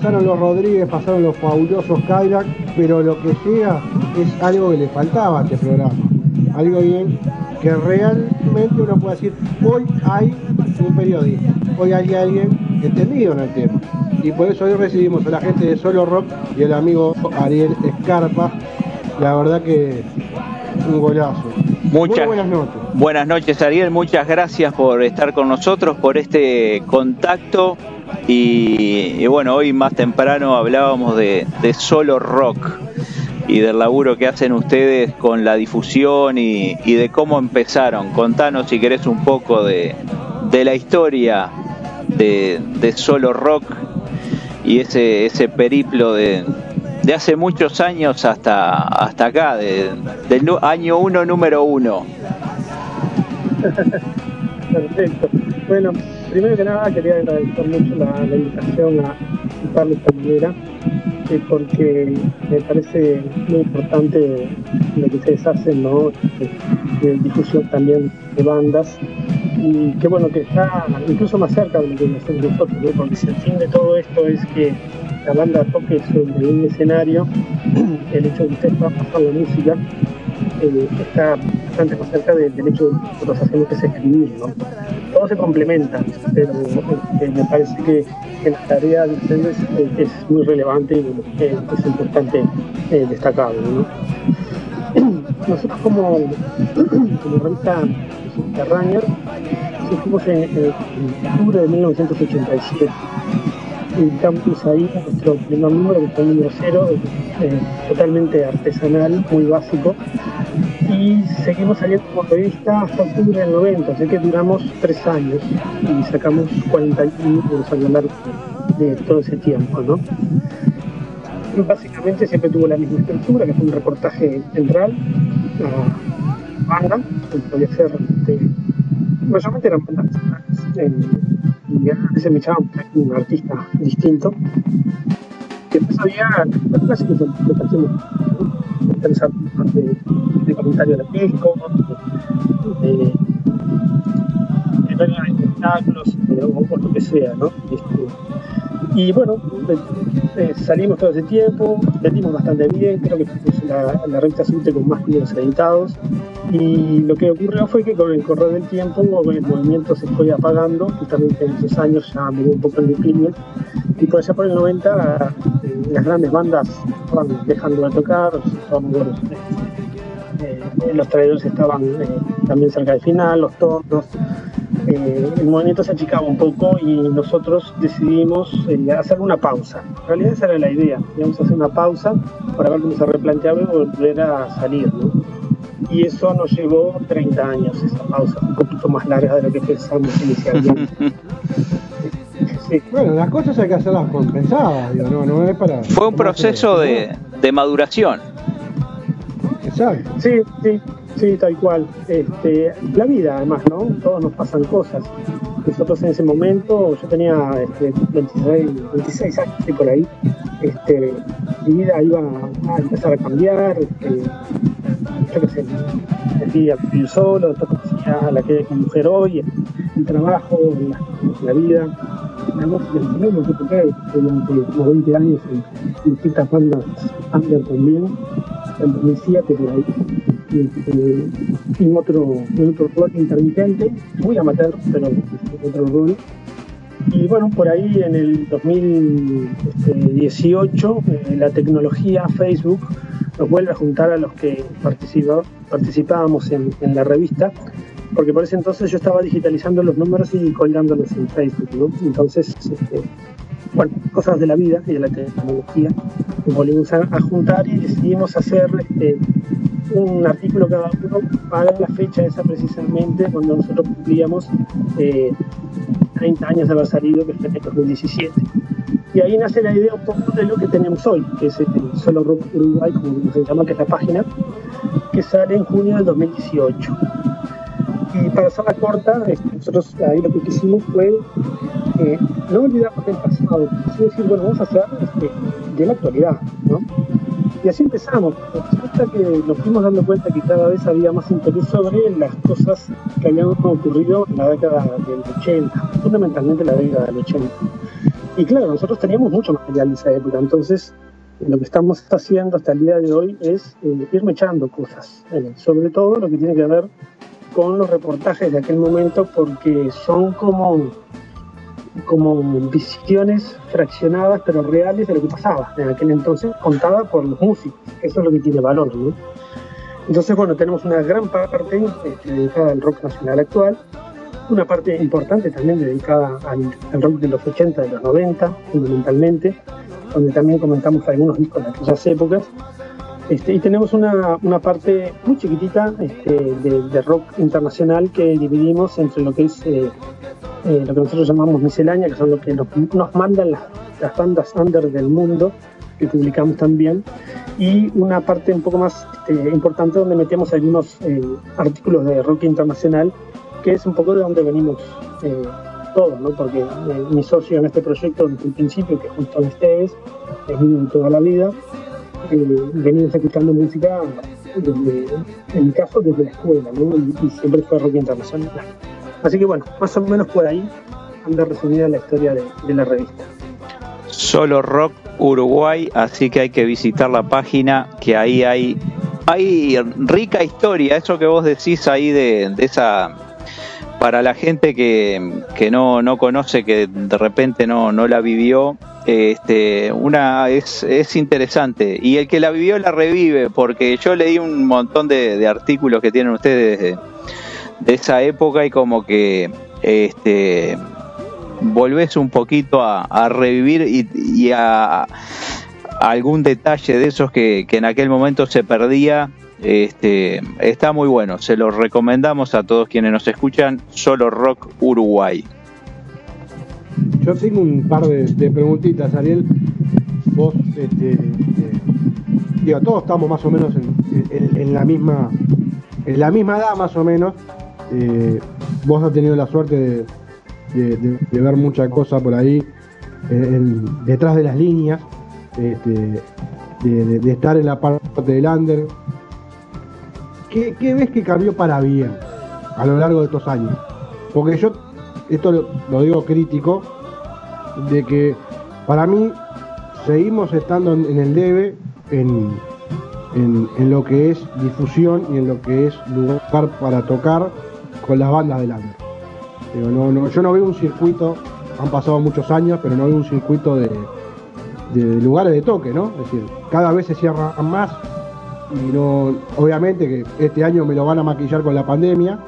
[SPEAKER 6] Pasaron los Rodríguez, pasaron los fabulosos Kyrak, pero lo que llega es algo que le faltaba a este programa. Algo bien que realmente uno puede decir, hoy hay un periodista, hoy hay alguien entendido en el tema. Y por eso hoy recibimos a la gente de Solo Rock y el amigo Ariel Escarpa. La verdad que un golazo.
[SPEAKER 5] Muchas
[SPEAKER 6] Muy buenas noches.
[SPEAKER 5] Buenas noches Ariel, muchas gracias por estar con nosotros, por este contacto y, bueno, hoy más temprano hablábamos de, solo rock y del laburo que hacen ustedes con la difusión y, de cómo empezaron. Contanos si querés un poco de, la historia de, solo rock y ese, ese periplo de, de hace muchos años hasta, hasta acá, de- del año uno, número uno.
[SPEAKER 11] Perfecto. Bueno, primero que nada quería agradecer mucho la, invitación a participar de esta eh, porque me parece muy importante lo que ustedes hacen, ¿no? De, de difusión también de bandas. Y qué bueno que está incluso más cerca de lo que nosotros, ¿no? porque si el fin de todo esto es que la banda toque sobre un escenario, el hecho de que ustedes puedan pasar la música eh, está bastante más cerca de- del hecho de que nosotros hacemos que es escribir, ¿no? Todo se complementa, pero eh, me parece que, que la tarea de ustedes es muy relevante y eh, es importante eh, destacarlo, ¿no? Nosotros como, como revista Subterránea surgimos en, en octubre de 1987 editamos ahí nuestro primer número, que fue el número cero, totalmente artesanal, muy básico. Y seguimos saliendo como revista hasta octubre del 90, así que duramos tres años y sacamos 41 números a lo largo de, de todo ese tiempo, ¿no? Básicamente siempre tuvo la misma estructura, que fue un reportaje central, a banda, que podía ser, este, mayormente eran bandas y a veces me echaban un artista distinto. De que hacemos, de, de comentario de disco, de, de, de espectáculos, o lo que sea, ¿no? Este, y bueno, eh, eh, salimos todo ese tiempo, vendimos bastante bien, creo que la, la revista con más números editados. Y lo que ocurrió fue que con el correr del tiempo el movimiento se fue apagando, justamente en esos años ya dio un poco en declive. Y por allá por el 90 eh, las grandes bandas estaban dejando de tocar, estaban, eh, los traidores estaban también cerca del final, los tornos. Eh, el movimiento se achicaba un poco y nosotros decidimos eh, hacer una pausa. En realidad esa era la idea, íbamos a hacer una pausa para ver cómo se replanteaba y volver a salir. ¿no? Y eso nos llevó 30 años, esa pausa, un poquito más larga de lo que pensamos inicialmente. Sí.
[SPEAKER 6] Bueno, las cosas hay que hacerlas compensadas, digo, no, no es para...
[SPEAKER 5] Fue un proceso de, de maduración.
[SPEAKER 11] Sí, sí, sí, tal cual. Este, la vida, además, ¿no? Todos nos pasan cosas. Nosotros en ese momento, yo tenía este, 26, 26 años, sí, por ahí. Este, mi vida iba a empezar a cambiar. Este, yo qué sé, empecé a vivir solo, después conocí a la que es mi mujer hoy, el trabajo, la, la vida. La música también me toqué durante como 20 años en distintas bandas under también, en 2007 por ahí. Este, en otro, en otro rol intermitente, muy amateur, pero otro rol. Y bueno, por ahí en el 2018 eh, la tecnología Facebook nos vuelve a juntar a los que participábamos en, en la revista, porque por ese entonces yo estaba digitalizando los números y colgándolos en Facebook, ¿no? Entonces, este, bueno, cosas de la vida y de la tecnología, nos volvimos a, juntar y decidimos hacer este, un artículo cada uno para la fecha esa precisamente, cuando nosotros cumplíamos eh, 30 años de haber salido, que fue en el 2017. Y ahí nace la idea un poco de lo que tenemos hoy, que es el Solo Rock Uruguay, como se llama, que es la página, que sale en junio del 2018. Y para hacerla corta, este, nosotros ahí lo que quisimos fue eh, no olvidarnos del pasado, sino decir, bueno, vamos a hacer este, de la actualidad, ¿no? Y así empezamos. Resulta que nos fuimos dando cuenta que cada vez había más interés sobre las cosas que habían ocurrido en la década del 80, fundamentalmente la década del 80. y claro, nosotros teníamos mucho material de esa época, entonces lo que estamos haciendo hasta el día de hoy es eh, ir mechando cosas, eh, sobre todo lo que tiene que ver con los reportajes de aquel momento, porque son como, como visiones fraccionadas pero reales de lo que pasaba en aquel entonces, contada por los músicos. Eso es lo que tiene valor, ¿no? Entonces, bueno, tenemos una gran parte este, dedicada al rock nacional actual, una parte importante también dedicada al, al rock de los 80, de los 90, fundamentalmente, donde también comentamos algunos discos de aquellas épocas. Este, y tenemos una, una parte muy chiquitita este, de, de rock internacional que dividimos entre lo que es eh, eh, lo que nosotros llamamos miscelánea, que son lo que nos, mandan las, las bandas under del mundo, que publicamos también, y una parte un poco más este, importante donde metemos algunos eh, artículos de rock internacional, que es un poco de donde venimos eh, todos, ¿no? porque mi socio en este proyecto desde el principio, que justo en ustedes, es mío toda la vida, eh, venimos escuchando música en mi caso desde la escuela, y, siempre fue rock internacional. Así que bueno, más o menos por ahí anda resumida la historia de, la revista.
[SPEAKER 5] Solo Rock Uruguay, así que hay que visitar la página, que ahí hay, hay rica historia, eso que vos decís ahí de esa, para la gente que, que no, no conoce, que de repente no, no la vivió, este, una es, es interesante y el que la vivió la revive, porque yo leí un montón de, de artículos que tienen ustedes de, esa época y como que este volvés un poquito a, a revivir y, y a, a algún detalle de esos que, que en aquel momento se perdía. Este, está muy bueno, se lo recomendamos a todos quienes nos escuchan, Solo Rock Uruguay.
[SPEAKER 6] Yo tengo un par de, preguntitas, Ariel. Vos, este, eh, digo, todos estamos más o menos en, la misma en la misma edad, más o menos. Eh, vos has tenido la suerte de, ver muchas cosas por ahí, detrás de las líneas, este, de estar en la parte del under. ¿Qué, qué ves que cambió para bien a lo largo de estos años? Porque yo, esto lo, digo crítico, de que para mí seguimos estando en, el debe en, en- lo que es difusión y en lo que es lugar para tocar con las bandas del no, no, yo no veo un circuito, han pasado muchos años, pero no veo un circuito de, de lugares de toque, ¿no? Es decir, cada vez se cierran más y no, obviamente que este año me lo van a maquillar con la pandemia,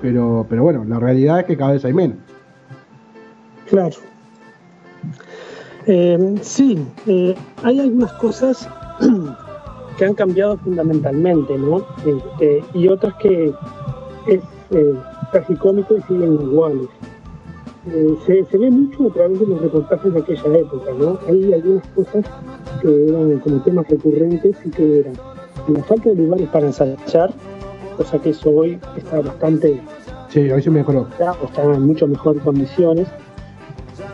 [SPEAKER 6] pero, pero bueno, la realidad es que cada vez hay menos.
[SPEAKER 11] Claro. Eh, sí, eh, hay algunas cosas que han cambiado fundamentalmente, ¿no? Este, y otras que es eh, tragicómico y siguen iguales. Eh, se, se ve mucho a través de los reportajes de aquella época, ¿no? Hay algunas cosas que eran como temas recurrentes y que eran la falta de lugares para ensayar, cosa que eso hoy está bastante
[SPEAKER 6] Sí, hoy se mejoró.
[SPEAKER 11] ya, o está en mucho mejor condiciones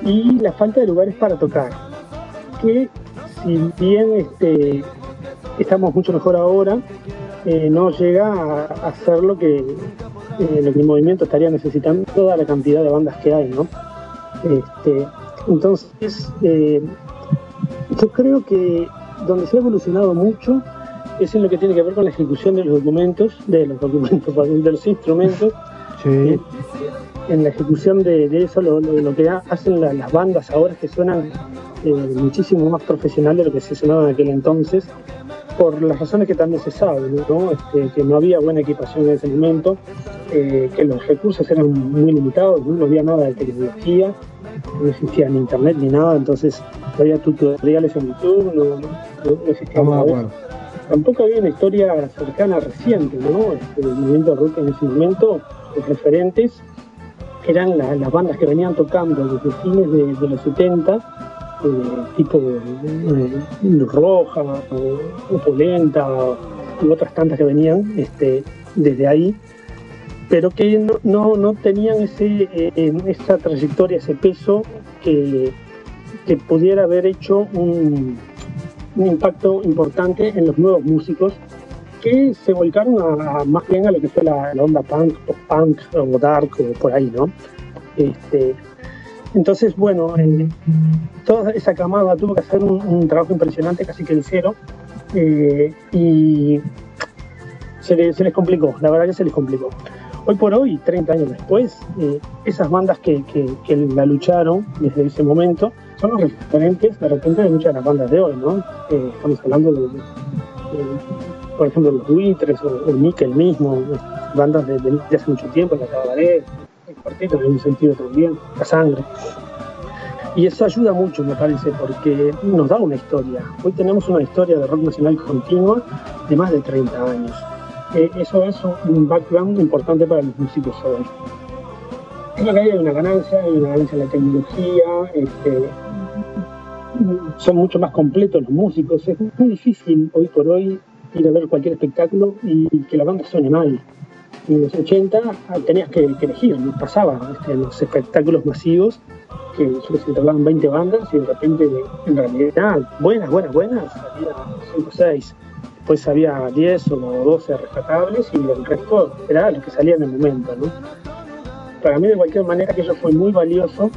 [SPEAKER 11] y la falta de lugares para tocar que si bien este, estamos mucho mejor ahora eh, no llega a, a hacer lo que eh, lo que el movimiento estaría necesitando toda la cantidad de bandas que hay no este, entonces eh, yo creo que donde se ha evolucionado mucho es en lo que tiene que ver con la ejecución de los documentos de los documentos de los instrumentos
[SPEAKER 6] Sí.
[SPEAKER 11] en la ejecución de, de eso, lo, lo- lo que ha- hacen la- las bandas ahora que suenan eh, muchísimo más profesional de lo que se sonaba en aquel entonces, por las razones que también se sabe, ¿no? Este, que no había buena equipación en ese momento, eh, que los recursos eran muy limitados, no había nada de tecnología, no existía ni internet ni nada, entonces no había tutoriales en YouTube, no, no- no existía
[SPEAKER 6] Estamos de
[SPEAKER 11] nada de
[SPEAKER 6] acuerdo.
[SPEAKER 11] eso. Tampoco había una historia cercana reciente, ¿no? Este, el movimiento rock en ese momento, los referentes eran la- las bandas que venían tocando desde fines de, los 70, eh, tipo eh, Roja, o, o Polenta, otras tantas que venían este, desde ahí, pero que no, tenían ese, eh, esa trayectoria, ese peso que pudiera haber hecho un, un impacto importante en los nuevos músicos que se volcaron a, más bien a lo que fue la, onda punk, pop punk o dark o por ahí, ¿no? Este, entonces, bueno, eh, toda esa camada tuvo que hacer un, trabajo impresionante, casi que de cero, eh, y se, le- les complicó, la verdad que se les complicó. Hoy por hoy, 30 años después, eh, esas bandas que la lucharon desde ese momento son los referentes de repente de muchas de las bandas de hoy, ¿no? Estamos hablando de, por ejemplo, los Buitres o, o Nickel mismo, bandas de, hace mucho tiempo, la Cabaret, el cuarteto en un sentido también, la sangre. Y eso ayuda mucho, me parece, porque nos da una historia. Hoy tenemos una historia de rock nacional continua de más de 30 años. Eh, eso es un- un background importante para los músicos hoy. Creo que hay una ganancia, hay una ganancia en la tecnología, este, son mucho más completos los músicos. Es muy difícil hoy por hoy ir a ver cualquier espectáculo y que la banda suene mal. En los 80 ah, tenías que, que elegir, no pasaba este, los espectáculos masivos que te hablaban 20 bandas y de repente, en realidad, buenas, buenas, buenas, había 5 o 6. Después había 10 o 12 rescatables y el resto era lo que salía en el momento. ¿no? Para mí, de cualquier manera, aquello fue muy valioso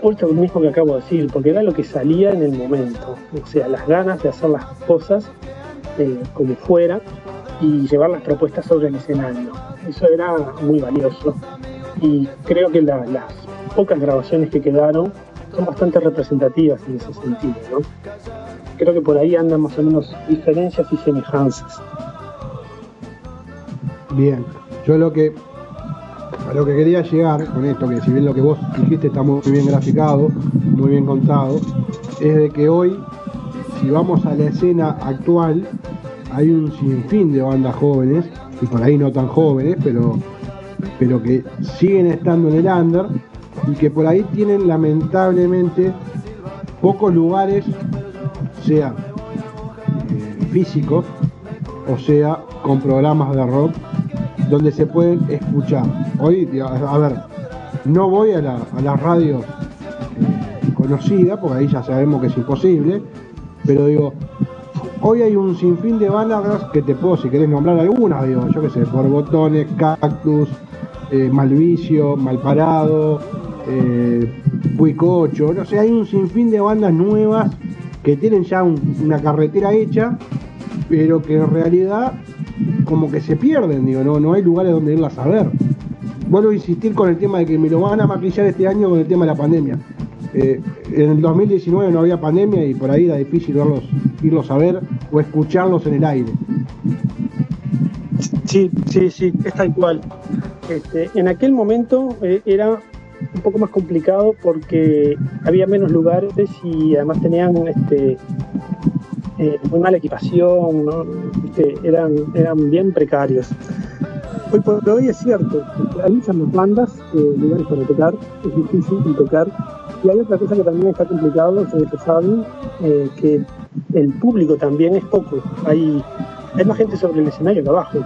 [SPEAKER 11] por esto mismo que acabo de decir, porque era lo que salía en el momento. O sea, las ganas de hacer las cosas eh, como fuera y llevar las propuestas sobre el escenario. Eso era muy valioso. Y creo que la- las pocas grabaciones que quedaron son bastante representativas en ese sentido. Creo que por ahí andan más o menos diferencias y semejanzas.
[SPEAKER 6] Bien, yo lo que a lo que quería llegar con esto, que si bien lo que vos dijiste está muy bien graficado, muy bien contado, es de que hoy, si vamos a la escena actual, hay un sinfín de bandas jóvenes, y por ahí no tan jóvenes, pero, pero que siguen estando en el under, y que por ahí tienen lamentablemente pocos lugares, sea eh, físicos, o sea con programas de rock donde se pueden escuchar. Hoy, a ver, no voy a, la, a las radios eh, conocidas, porque ahí ya sabemos que es imposible, pero digo, hoy hay un sinfín de bandas que te puedo, si querés nombrar algunas, digo, yo qué sé, por botones, cactus, eh, Malvicio, Malparado, eh, Puicocho, no sé, hay un sinfín de bandas nuevas que tienen ya un- una carretera hecha, pero que en realidad como que se pierden, digo, no, no hay lugares donde irlas a ver. Vuelvo a insistir con el tema de que me lo van a maquillar este año con el tema de la pandemia. Eh, en el 2019 no había pandemia y por ahí era difícil irlos a ver o escucharlos en el aire.
[SPEAKER 11] Sí, sí, sí, es tal cual. Este, en aquel momento eh, era un poco más complicado porque había menos lugares y además tenían este, eh, muy mala equipación, eran, eran bien precarios. Hoy por hoy es cierto, hay muchas más bandas, eh, lugares para tocar, es difícil tocar. Y hay otra cosa que también está complicado, ustedes lo saben, eh, que el público también es poco. Hay, hay más gente sobre el escenario que abajo.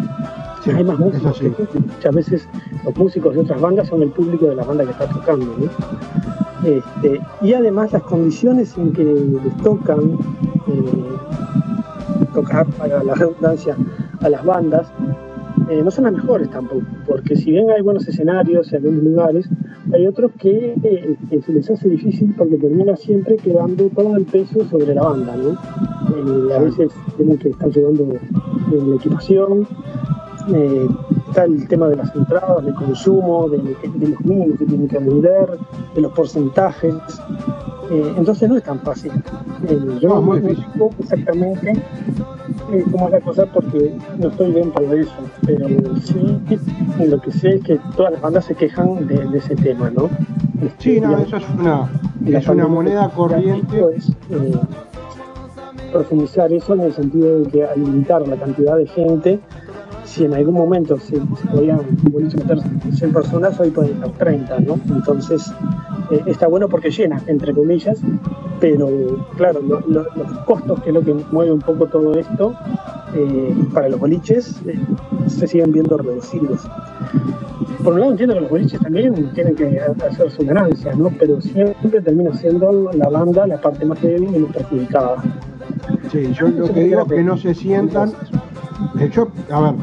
[SPEAKER 11] Hay más músicos. Muchas veces los músicos de otras bandas son el público de la banda que está tocando. ¿no? Este, y además las condiciones en que les tocan eh, tocar, para la redundancia, a las bandas, eh, no son las mejores tampoco, porque si bien hay buenos escenarios en algunos lugares, hay otros que, eh, que se les hace difícil porque termina siempre quedando todo el peso sobre la banda, ¿no? Eh, a veces tienen que estar llevando la equipación, eh, está el tema de las entradas, del consumo, de, de los mínimos que tienen que vender, de los porcentajes. Eh, entonces no es tan fácil. Eh, yo no, no sé exactamente eh, cómo es la cosa porque no estoy dentro de eso, pero sí lo que sé es que todas las bandas se quejan de, de ese tema, ¿no?
[SPEAKER 6] Sí, no, eso es una, es una moneda corriente.
[SPEAKER 11] es, eh, profundizar eso en el sentido de que al limitar la cantidad de gente, si en algún momento se, podían meter 100 personas, hoy pueden estar 30, ¿no? Entonces, eh, está bueno porque llena, entre comillas, pero claro, lo- lo- los costos, que es lo que mueve un poco todo esto, eh, para los boliches, eh, se siguen viendo reducidos. Por un lado entiendo que los boliches también tienen que hacer su ganancia, ¿no? Pero siempre termina siendo la banda la parte más débil y más perjudicada.
[SPEAKER 6] Sí, yo lo que digo es que no se sientan. Eh, Yo, a ver,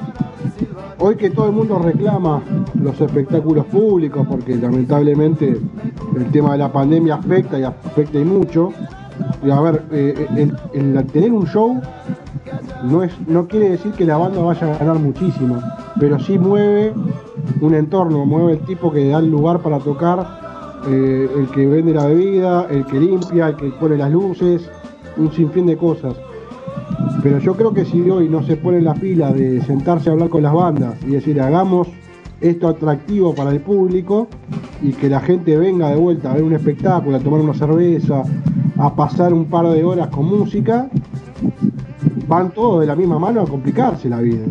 [SPEAKER 6] hoy que todo el mundo reclama los espectáculos públicos, porque lamentablemente el tema de la pandemia afecta y afecta y mucho, y a ver, eh, el, el tener un show no, es, no quiere decir que la banda vaya a ganar muchísimo, pero sí mueve un entorno, mueve el tipo que da el lugar para tocar, eh, el que vende la bebida, el que limpia, el que pone las luces, un sinfín de cosas. Pero yo creo que si hoy no se pone la fila de sentarse a hablar con las bandas y decir hagamos esto atractivo para el público y que la gente venga de vuelta a ver un espectáculo, a tomar una cerveza, a pasar un par de horas con música, van todos de la misma mano a complicarse la vida.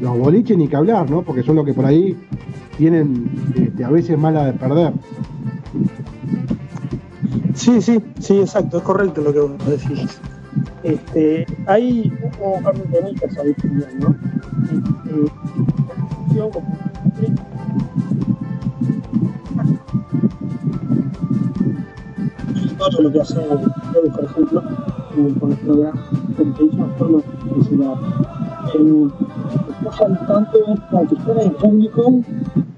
[SPEAKER 6] Los boliches ni que hablar, ¿no? Porque son los que por ahí tienen este, a veces mala de perder.
[SPEAKER 11] Sí, sí, sí, exacto, es correcto lo que vos decís. Este, hay par de temitas ahí también, ¿no? Este, como- todo lo que hace Edu, por ejemplo, con el programa, como una forma publicidad. Escuchan tanto como que fuera en público,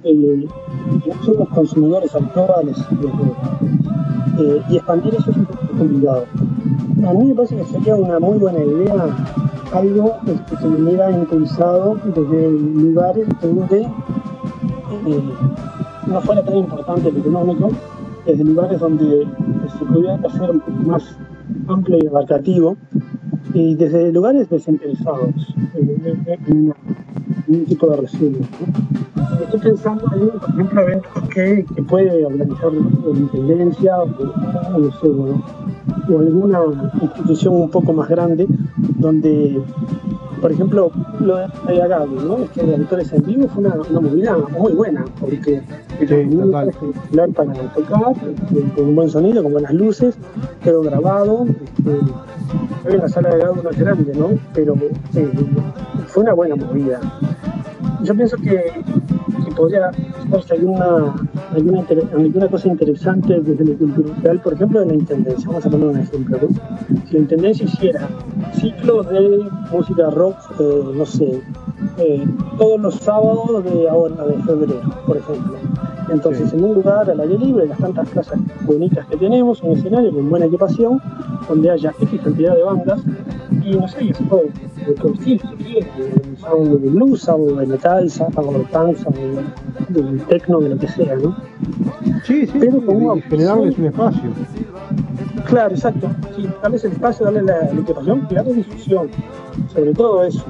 [SPEAKER 11] eh, no somos consumidores actuales de. Eh, y expandir eso es un poco complicado. A mí me parece que sería una muy buena idea algo este, que se hubiera impulsado desde lugares donde eh, no fuera tan importante lo económico, desde lugares donde se pudiera hacer más amplio y abarcativo, y desde lugares desinteresados en, en un tipo de residuos. Estoy pensando en, por ejemplo, que, puede organizar la Intendencia o, o sé, bueno, o alguna institución un poco más grande donde, por ejemplo, lo de Agavi, ¿no? Este de actores en vivo fue una, una movida muy buena, porque el para tocar, este, con un buen sonido, con buenas luces, pero grabado, este, en la sala de Gago no es grande, ¿no? Pero eh, fue una buena movida. Yo pienso que, que podría hacerse alguna, alguna, alguna cosa interesante desde lo cultural, por ejemplo, de la Intendencia. Vamos a poner un ejemplo. ¿no? Si la Intendencia hiciera ciclos de música rock, eh, no sé, eh, todos los sábados de ahora, de febrero, por ejemplo. Entonces, en un lugar al aire libre, las tantas plazas bonitas que tenemos, un escenario con buena equipación, donde haya X cantidad de bandas, y no sé, es todo de todo estilo, si quieres, de- blues, sábado de metal, sábado de punk, sábado de, de techno, de lo que sea, ¿no?
[SPEAKER 6] Sí, sí,
[SPEAKER 11] Pero con una
[SPEAKER 6] y generarles un espacio.
[SPEAKER 11] Claro, exacto. Sí, darles el espacio, darle la, la equipación y darle difusión. Sobre todo eso.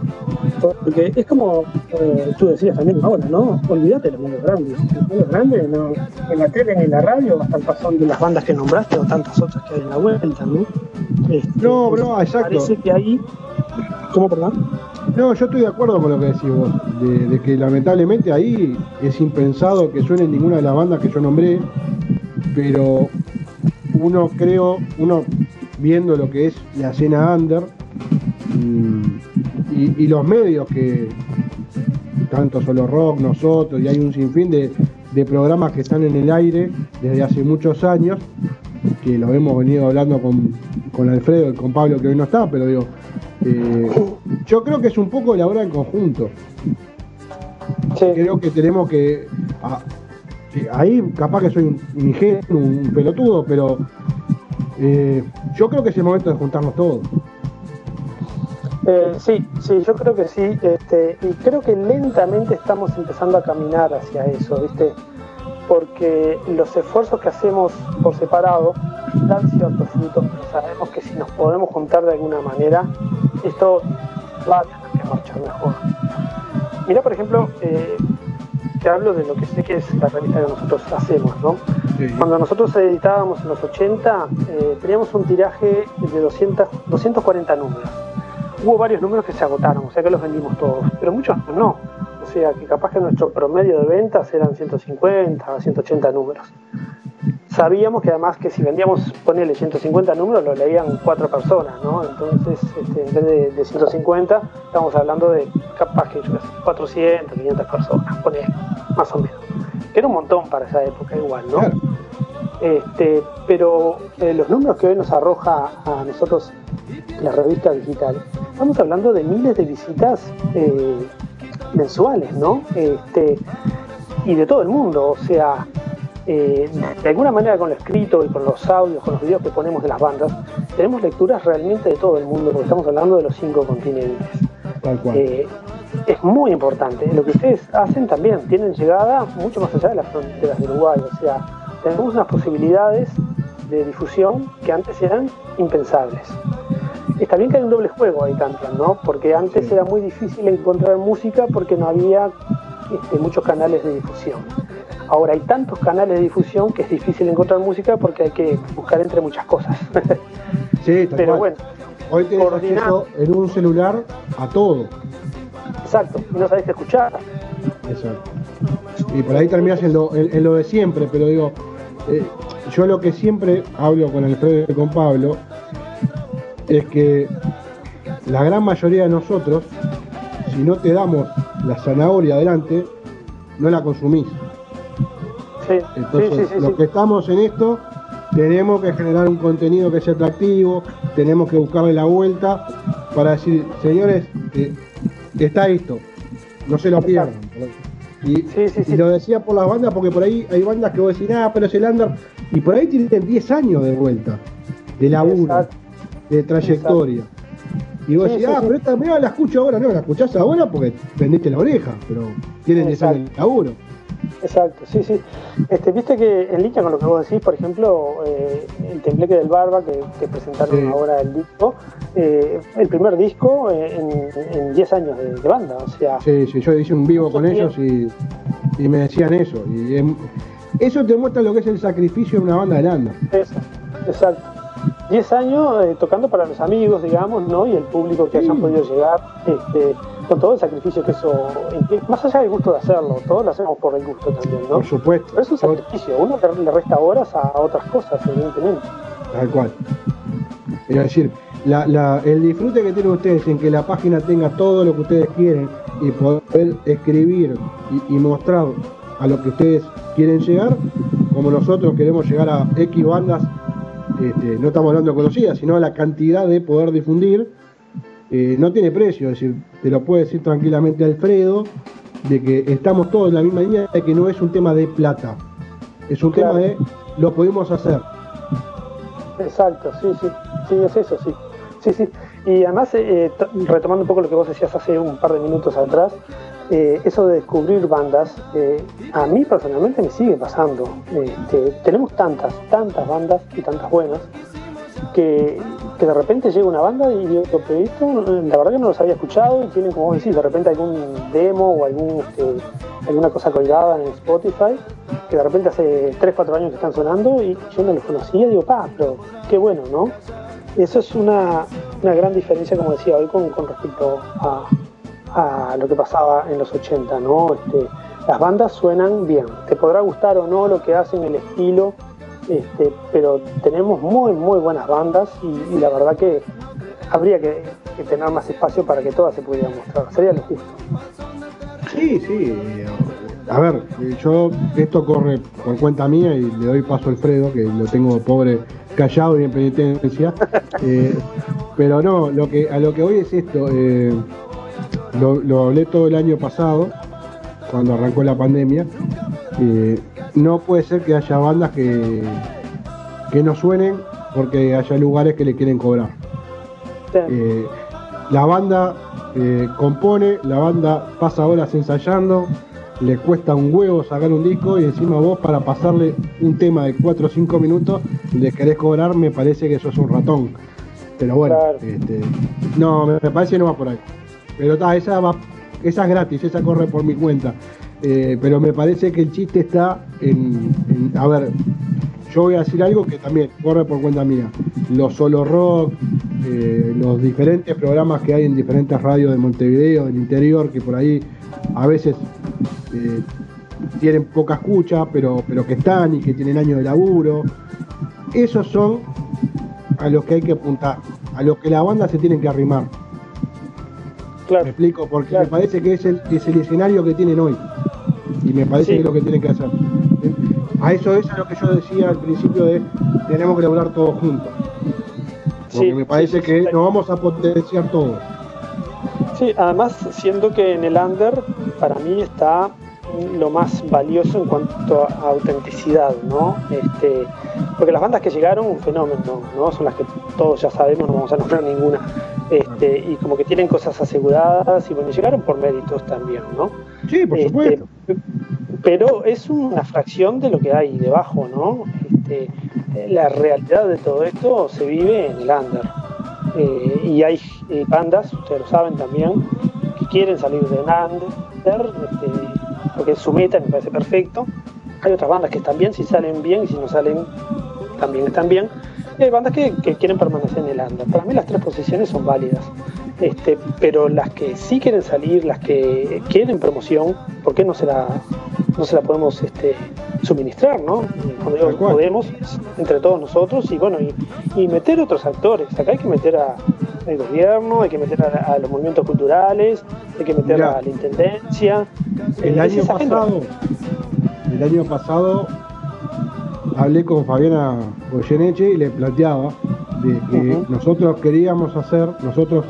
[SPEAKER 11] Porque es como eh, tú decías también ahora, ¿no? Olvídate de los medios grandes. Los medios grandes, no, en la tele ni en la radio están pasando las bandas que nombraste o tantas otras que hay en la vuelta, ¿no? Este,
[SPEAKER 6] No, no, exacto.
[SPEAKER 11] Parece que ahí. ¿Cómo, perdón?
[SPEAKER 6] No, yo estoy de acuerdo con lo que decís vos, de, de que lamentablemente ahí es impensado que suene ninguna de las bandas que yo nombré, pero uno creo, uno viendo lo que es la escena under mm, y, y los medios que tanto solo rock, nosotros, y hay un sinfín de, de programas que están en el aire desde hace muchos años, que lo hemos venido hablando con, con Alfredo y con Pablo que hoy no está, pero digo, eh, yo creo que es un poco la obra en conjunto. Creo que tenemos que. Ahí capaz que soy un, un un pelotudo, pero eh, yo creo que es el momento de juntarnos todos.
[SPEAKER 11] Eh, sí, sí, yo creo que sí, este, y creo que lentamente estamos empezando a caminar hacia eso, ¿viste? Porque los esfuerzos que hacemos por separado dan ciertos frutos, pero sabemos que si nos podemos juntar de alguna manera, esto va a tener que marchar mejor. Mira, por ejemplo, eh, te hablo de lo que sé que es la revista que nosotros hacemos, ¿no? Cuando nosotros editábamos en los 80, eh, teníamos un tiraje de 200, 240 números. Hubo varios números que se agotaron, o sea que los vendimos todos, pero muchos no. O sea que capaz que nuestro promedio de ventas eran 150, 180 números. Sabíamos que además que si vendíamos, ponele 150 números, lo leían cuatro personas, ¿no? Entonces, este, en vez de, de 150, estamos hablando de capaz que yo sé, 400, 500 personas, ponele, más o menos. Que era un montón para esa época igual, ¿no? Este, pero eh, los números que hoy nos arroja a nosotros la revista digital, estamos hablando de miles de visitas eh, mensuales, ¿no? Este, y de todo el mundo, o sea, eh, de alguna manera con lo escrito y con los audios, con los videos que ponemos de las bandas, tenemos lecturas realmente de todo el mundo, porque estamos hablando de los cinco continentes.
[SPEAKER 6] Tal cual.
[SPEAKER 11] Eh, es muy importante. Lo que ustedes hacen también tienen llegada mucho más allá de las fronteras de Uruguay. O sea, tenemos unas posibilidades de difusión que antes eran impensables. Está bien que hay un doble juego ahí también, ¿no? Porque antes era muy difícil encontrar música porque no había este, muchos canales de difusión. Ahora hay tantos canales de difusión que es difícil encontrar música porque hay que buscar entre muchas cosas.
[SPEAKER 6] Sí, tal
[SPEAKER 11] Pero
[SPEAKER 6] cual.
[SPEAKER 11] bueno,
[SPEAKER 6] Hoy tenés
[SPEAKER 11] coordinar.
[SPEAKER 6] acceso en un celular a todo.
[SPEAKER 11] exacto, y no sabés qué escuchar.
[SPEAKER 6] Exacto. Y por ahí terminas en lo, en- en lo de siempre, pero digo, eh, yo lo que siempre hablo con Alfredo y con Pablo es que la gran mayoría de nosotros, si no te damos la zanahoria adelante, no la consumís.
[SPEAKER 11] Sí,
[SPEAKER 6] Entonces,
[SPEAKER 11] sí, sí, sí,
[SPEAKER 6] los que estamos en esto, tenemos que generar un contenido que sea atractivo, tenemos que buscarle la vuelta para decir, señores, eh, está esto, no se lo pierdan. Y, y lo decía por las bandas, porque por ahí hay bandas que vos decís, ah, pero es el under, y por ahí tienen 10 años de vuelta, de laburo, de trayectoria. Y vos decís, ah, pero esta mira la escucho ahora, no, la escuchás ahora porque vendiste la oreja, pero tienen 10 años de laburo.
[SPEAKER 11] Exacto, sí, sí. Este, Viste que en línea con lo que vos decís, por ejemplo, eh, el Tembleque del Barba, que, que presentaron
[SPEAKER 6] Sí.
[SPEAKER 11] ahora el disco, eh, el primer disco eh, en, en 10 años de, de banda, o sea,
[SPEAKER 6] Sí, sí, yo hice un vivo con ellos y, y me decían eso. Y em, eso te muestra lo que es el sacrificio de una banda de landa.
[SPEAKER 11] eso, exacto. 10 años eh, tocando para los amigos, digamos, ¿no? Y el público que hayan podido llegar, este, con todo el sacrificio que eso implica, más allá del gusto de hacerlo, todos lo hacemos por el gusto también, ¿no?
[SPEAKER 6] Por supuesto.
[SPEAKER 11] Pero es un sacrificio, uno le, resta horas a otras cosas, evidentemente.
[SPEAKER 6] Tal cual. Es decir, la- la- el disfrute que tienen ustedes en que la página tenga todo lo que ustedes quieren y poder escribir y, y mostrar a lo que ustedes quieren llegar, como nosotros queremos llegar a X bandas, este, no estamos hablando de conocidas, sino a la cantidad de poder difundir, eh, no tiene precio. Es decir, te lo puede decir tranquilamente Alfredo, de que estamos todos en la misma línea, de que no es un tema de plata, es un tema de lo podemos hacer.
[SPEAKER 11] Exacto, sí, sí, sí, es eso, sí. Sí, sí. Y además, eh, t- retomando un poco lo que vos decías hace un par de minutos atrás, eh, eso de descubrir bandas, eh, a mí personalmente me sigue pasando. Este, tenemos tantas, tantas bandas y tantas buenas, que, que de repente llega una banda y digo, la verdad que no los había escuchado y tienen, como vos decís, de repente algún demo o algún, este, alguna cosa colgada en Spotify, que de repente hace 3, 4 años que están sonando y yo no los conocía, digo, pa, pero qué bueno, ¿no? Eso es una, una gran diferencia, como decía hoy, con, con respecto a, a lo que pasaba en los 80, ¿no? Este, las bandas suenan bien, te podrá gustar o no lo que hacen, el estilo, este, pero tenemos muy, muy buenas bandas y, y la verdad que habría que, que tener más espacio para que todas se pudieran mostrar, sería lo justo.
[SPEAKER 6] Sí, sí. eh, A ver, eh, yo esto corre por cuenta mía y le doy paso a Alfredo, que lo tengo pobre callado y en penitencia. Eh, pero no, lo que, a lo que voy es esto. eh, lo, lo hablé todo el año pasado, cuando arrancó la pandemia. Eh, no puede ser que haya bandas que, que no suenen porque haya lugares que le quieren cobrar. Eh, la banda eh, compone, la banda pasa horas ensayando, le cuesta un huevo sacar un disco y encima vos para pasarle un tema de 4 o 5 minutos le querés cobrar, me parece que sos un ratón. Pero bueno, este, no, me, me parece que no va por ahí. Pero ta, esa, va, esa es gratis, esa corre por mi cuenta. Eh, pero me parece que el chiste está en, en- a ver, yo voy a decir algo que también corre por cuenta mía. Los solo rock, eh, los diferentes programas que hay en diferentes radios de Montevideo, del interior, que por ahí a veces eh, tienen poca escucha, pero, pero que están y que tienen años de laburo. Esos son a los que hay que apuntar, a los que la banda se tienen que arrimar. Me explico, porque me parece que es el, es el escenario que tienen hoy. Y me parece
[SPEAKER 11] Sí.
[SPEAKER 6] que es lo que tienen que hacer. A eso es a lo que yo decía al principio de tenemos que lograr todos juntos. Porque
[SPEAKER 11] Sí,
[SPEAKER 6] me parece que nos vamos a potenciar todos.
[SPEAKER 11] Sí, además siento que en el under para mí está lo más valioso en cuanto a autenticidad, ¿no? Este, porque las bandas que llegaron, un fenómeno, ¿no? Son las que todos ya sabemos, no vamos a nombrar ninguna. Este, y como que tienen cosas aseguradas y bueno, llegaron por méritos también, ¿no?
[SPEAKER 6] Sí, por
[SPEAKER 11] Este,
[SPEAKER 6] supuesto.
[SPEAKER 11] pero es una fracción de lo que hay debajo, ¿no? Este, la realidad de todo esto se vive en el under. Eh, y hay eh, bandas, ustedes lo saben también, que quieren salir de under, este, porque es su meta, me parece perfecto. Hay otras bandas que están bien, si salen bien y si no salen, también están bien. Y hay bandas que, que quieren permanecer en el under. Para mí las tres posiciones son válidas. Este, pero las que sí quieren salir, las que quieren promoción, ¿por qué no se la, no se la podemos este, suministrar, ¿no? Cuando digo podemos, entre todos nosotros y bueno, y, y meter otros actores. Acá hay que meter a, al gobierno, hay que meter a, a los movimientos culturales, hay que meter
[SPEAKER 6] Mirá.
[SPEAKER 11] a la intendencia.
[SPEAKER 6] El
[SPEAKER 11] Eh,
[SPEAKER 6] año
[SPEAKER 11] agenda.
[SPEAKER 6] pasado, el año pasado hablé con Fabiana Goyeneche y le planteaba de que nosotros queríamos hacer, nosotros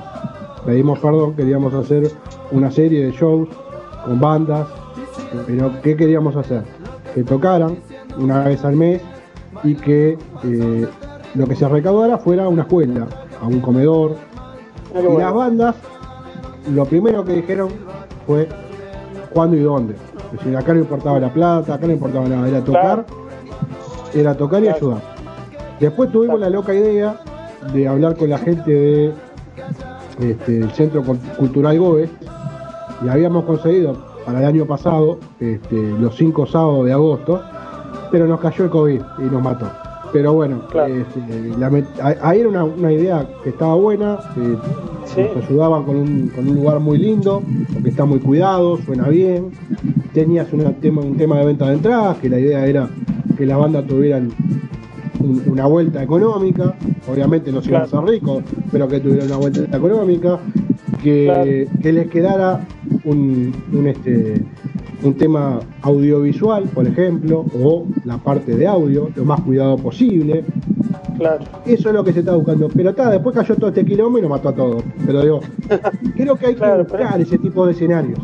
[SPEAKER 6] pedimos perdón, queríamos hacer una serie de shows con bandas, pero ¿qué queríamos hacer? Que tocaran una vez al mes y que eh, lo que se recaudara fuera a una escuela, a un comedor.
[SPEAKER 11] Ah,
[SPEAKER 6] Y
[SPEAKER 11] bueno.
[SPEAKER 6] las bandas, lo primero que dijeron fue cuándo y dónde. Es decir, acá no importaba la plata, acá no importaba nada, era tocar, era tocar y ayudar. Después tuvimos la loca idea de hablar con la gente de este, el Centro Cul- Cultural Gobe y habíamos conseguido para el año pasado este, los cinco sábados de agosto, pero nos cayó el COVID y nos mató. Pero bueno, este, la ahí era una, una idea que estaba buena, que nos ayudaban con un, con un lugar muy lindo, porque está muy cuidado, suena bien. Tenías una tema, un tema de venta de entradas, que la idea era que la banda tuvieran un- una vuelta económica, obviamente no se iban a ser ricos, pero que tuvieran una vuelta económica, que, que les quedara un, un, este, un tema audiovisual, por ejemplo, o la parte de audio, lo más cuidado posible.
[SPEAKER 11] Claro.
[SPEAKER 6] Eso es lo que se está buscando. Pero está, después cayó todo este quilombo y nos mató a todos. Pero digo, creo que hay que buscar ese tipo de escenarios.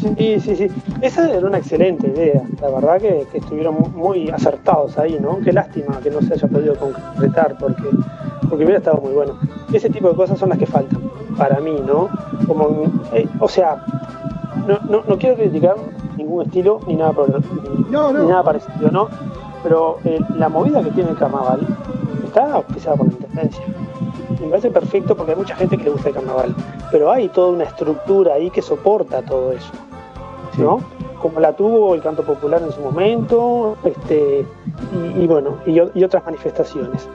[SPEAKER 11] Sí, sí, sí. Esa era una excelente idea. La verdad que, que estuvieron mu- muy acertados ahí, ¿no? Qué lástima que no se haya podido concretar porque, porque hubiera estado muy bueno. Ese tipo de cosas son las que faltan para mí, ¿no? Como, eh, o sea, no, no, no quiero criticar ningún estilo ni nada, por, ni, ni nada parecido, ¿no? Pero eh, la movida que tiene el carnaval está auspiciada por la intendencia. Me parece perfecto porque hay mucha gente que le gusta el carnaval, pero hay toda una estructura ahí que soporta todo eso, ¿no? Como la tuvo el canto popular en su momento, este, y, y bueno, y, otras manifestaciones.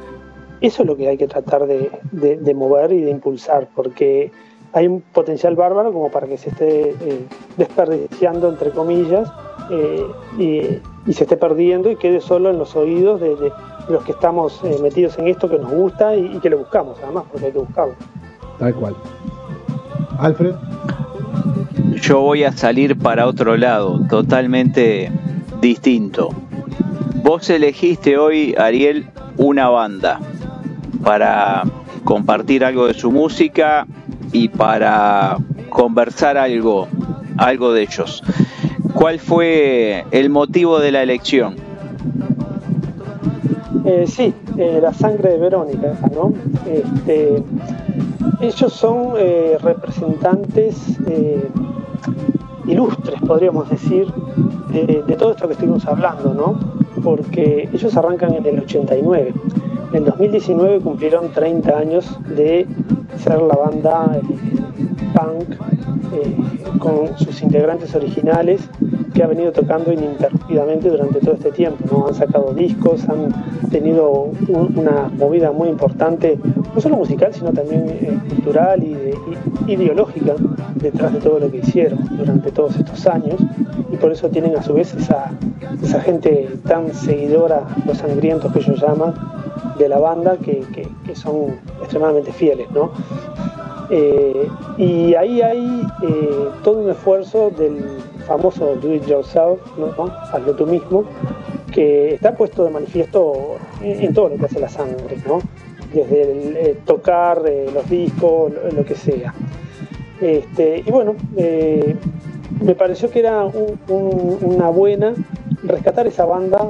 [SPEAKER 11] Eso es lo que hay que tratar de, de- de mover y de impulsar, porque hay un potencial bárbaro como para que se esté eh, desperdiciando, entre comillas, eh, y, y se esté perdiendo y quede solo en los oídos de, de los que estamos eh, metidos en esto que nos gusta y, y que lo buscamos, además, porque hay que buscarlo.
[SPEAKER 6] Tal cual. Alfred.
[SPEAKER 5] Yo voy a salir para otro lado, totalmente distinto. Vos elegiste hoy, Ariel, una banda para compartir algo de su música y para conversar algo, algo de ellos. ¿Cuál fue el motivo de la elección?
[SPEAKER 11] Eh, sí, eh, la sangre de Verónica, ¿no? Este, ellos son eh, representantes ilustres, podríamos decir, de, todo esto que estuvimos hablando, ¿no? Porque ellos arrancan en el 89. En el 2019 cumplieron 30 años de ser la banda punk eh, con sus integrantes originales que ha venido tocando ininterrumpidamente durante todo este tiempo. ¿no? Han sacado discos, han tenido un- una movida muy importante, no solo musical, sino también eh, cultural y- ideológica detrás de todo lo que hicieron durante todos estos años. Y por eso tienen a su vez esa, esa gente tan seguidora, los sangrientos que ellos llaman, de la banda, que, que- que son extremadamente fieles. ¿no? Eh, y ahí hay eh, todo un esfuerzo del famoso do it yourself, ¿no? hazlo tú mismo, que está puesto de manifiesto en, todo lo que hace la sangre, ¿no? desde el, eh, tocar los discos, lo, que sea. Este, y bueno, me pareció que era un- un- una buena rescatar esa banda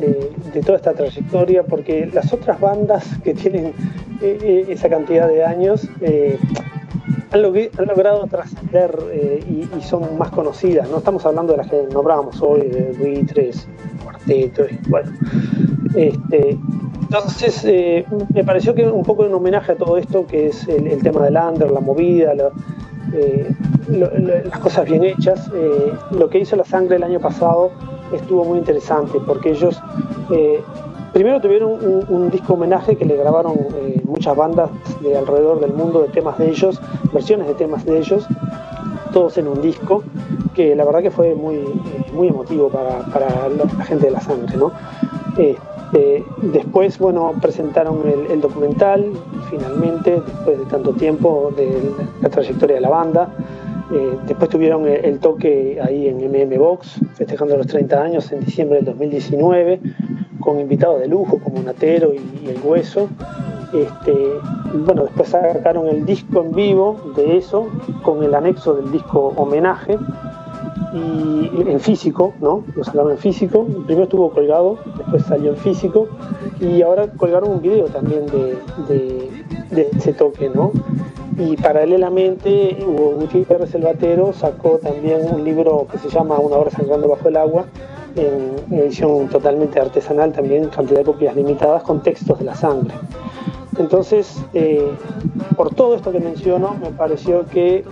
[SPEAKER 11] de toda esta trayectoria, porque las otras bandas que tienen eh, eh, esa cantidad de años eh, han, logrado trascender y, son más conocidas. No estamos hablando de las que nombrábamos hoy, de Buitres, Cuarteto, bueno. Este, entonces, me pareció que un poco en homenaje a todo esto, que es el, tema del under, la movida, la- lo- las cosas bien hechas. lo que hizo La Sangre el año pasado estuvo muy interesante, porque ellos primero tuvieron un, disco homenaje que le grabaron eh, muchas bandas de alrededor del mundo de temas de ellos, versiones de temas de ellos, todos en un disco, que la verdad que fue muy, eh, muy emotivo para, para la, gente de La Sangre, ¿no? Este, después, bueno, presentaron el, el documental, finalmente, después de tanto tiempo, de la trayectoria de la banda. Eh, después tuvieron el, el toque ahí en MM Box, festejando los 30 años en diciembre del 2019, con invitados de lujo como Natero y, y El Hueso. Este, bueno, después sacaron el disco en vivo de eso, con el anexo del disco homenaje, y en físico, ¿no? Lo sacaron en físico. Primero estuvo colgado, después salió en físico y ahora colgaron un video también de, ese toque, ¿no? Y paralelamente Hugo Gutiérrez el Batero sacó también un libro que se llama Una hora sangrando bajo el agua, en edición totalmente artesanal, también cantidad de copias limitadas con textos de la sangre. Entonces, eh, por todo esto que menciono, me pareció que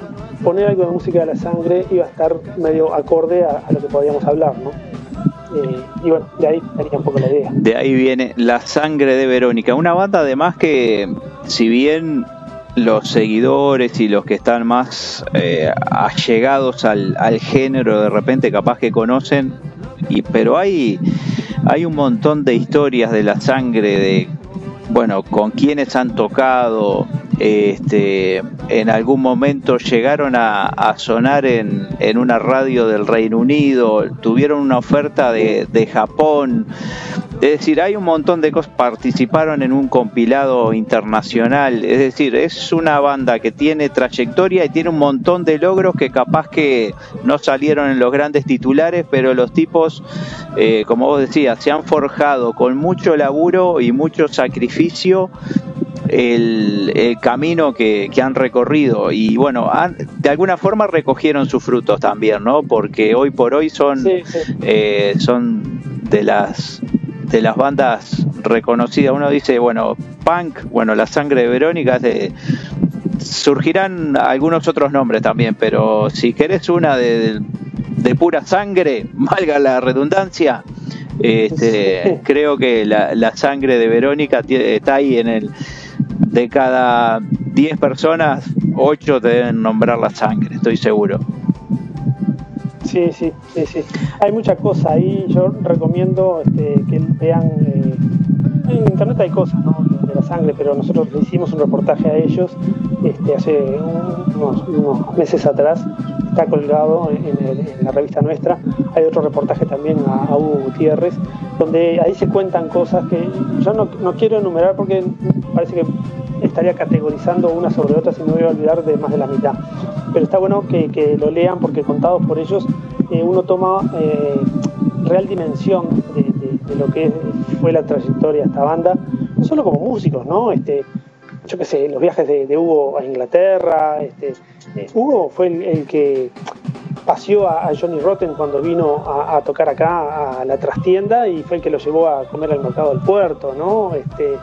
[SPEAKER 11] poner algo de música de la sangre iba a estar medio acorde a, lo que podíamos hablar, ¿no? Eh, y bueno, de ahí estaría un poco la idea.
[SPEAKER 5] De ahí viene La Sangre de Verónica, una banda además que si bien los seguidores y los que están más eh, allegados al, al género de repente capaz que conocen, y, pero hay, hay un montón de historias de la sangre, de bueno, con quienes han tocado, este, en algún momento llegaron a, a sonar en, en una radio del Reino Unido, tuvieron una oferta de, de Japón, es decir, hay un montón de cosas, participaron en un compilado internacional, es decir, es una banda que tiene trayectoria y tiene un montón de logros que capaz que no salieron en los grandes titulares, pero los tipos, eh, como vos decías, se han forjado con mucho laburo y mucho sacrificio el, el camino que, que han recorrido y bueno, han- de alguna forma recogieron sus frutos también, ¿no? Porque hoy por hoy son,
[SPEAKER 11] Sí, sí.
[SPEAKER 5] eh, son de las de las bandas reconocidas. Uno dice, bueno, punk, bueno, la sangre de Verónica, de- surgirán algunos otros nombres también, pero si querés una de, de pura sangre, valga la redundancia, este, creo que la, la sangre de Verónica está ahí en el de cada 10 personas, 8 deben nombrar la sangre, estoy seguro.
[SPEAKER 11] Sí, sí, sí, sí. Hay mucha cosa ahí. Yo recomiendo este, que vean. eh, en internet hay cosas ¿no? de la sangre, pero nosotros le hicimos un reportaje a ellos este, hace un- unos, meses atrás. Está colgado en, la revista nuestra. Hay otro reportaje también a, Hugo Gutiérrez, donde ahí se cuentan cosas que yo no, no quiero enumerar porque parece que estaría categorizando una sobre otra y me voy a olvidar de más de la mitad. Pero está bueno que, que lo lean porque contados por ellos eh, uno toma eh, real dimensión de, lo que fue la trayectoria de esta banda, no solo como músicos, ¿no? Este, yo qué sé, los viajes de, de Hugo a Inglaterra, este, eh, Hugo fue el, el que paseó a, a Johnny Rotten cuando vino a, a tocar acá a la trastienda y fue el que lo llevó a comer al mercado del puerto, ¿no? Este,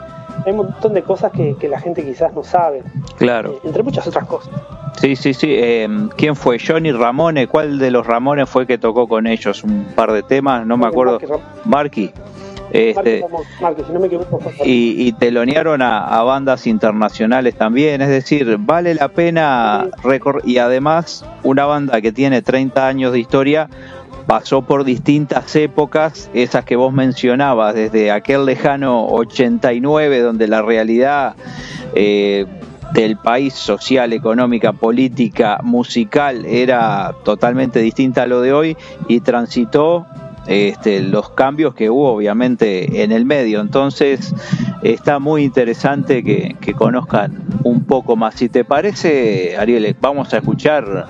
[SPEAKER 11] hay un montón de cosas que, que la gente quizás no sabe,
[SPEAKER 5] Claro.
[SPEAKER 11] entre muchas otras cosas.
[SPEAKER 5] Sí, sí, sí. eh, ¿Quién fue? Johnny Ramone. ¿Cuál de los Ramones fue que tocó con ellos? Un par de temas, no me acuerdo.
[SPEAKER 11] Marky
[SPEAKER 5] Este,
[SPEAKER 11] Ramón, Marky, si no me equivoco, fue
[SPEAKER 5] y, y telonearon a, a bandas internacionales también. Es decir, vale la pena recor- Y además, una banda que tiene 30 años de historia pasó por distintas épocas, esas que vos mencionabas, desde aquel lejano 89, donde la realidad eh, del país social, económica, política, musical era totalmente distinta a lo de hoy y transitó este, los cambios que hubo obviamente en el medio. Entonces está muy interesante que, conozcan un poco más. Si te parece, Ariel, vamos a escuchar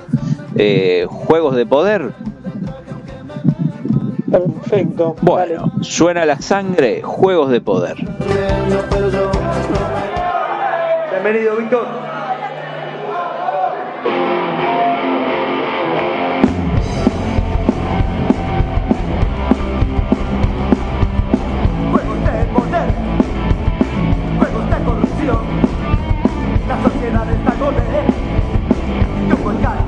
[SPEAKER 5] eh, Juegos de Poder.
[SPEAKER 11] Perfecto.
[SPEAKER 5] Bueno, suena la sangre, Juegos de Poder.
[SPEAKER 12] Bienvenido, Víctor.
[SPEAKER 13] poder, juegos de corrupción, la sociedad está golpeada, tu volcán.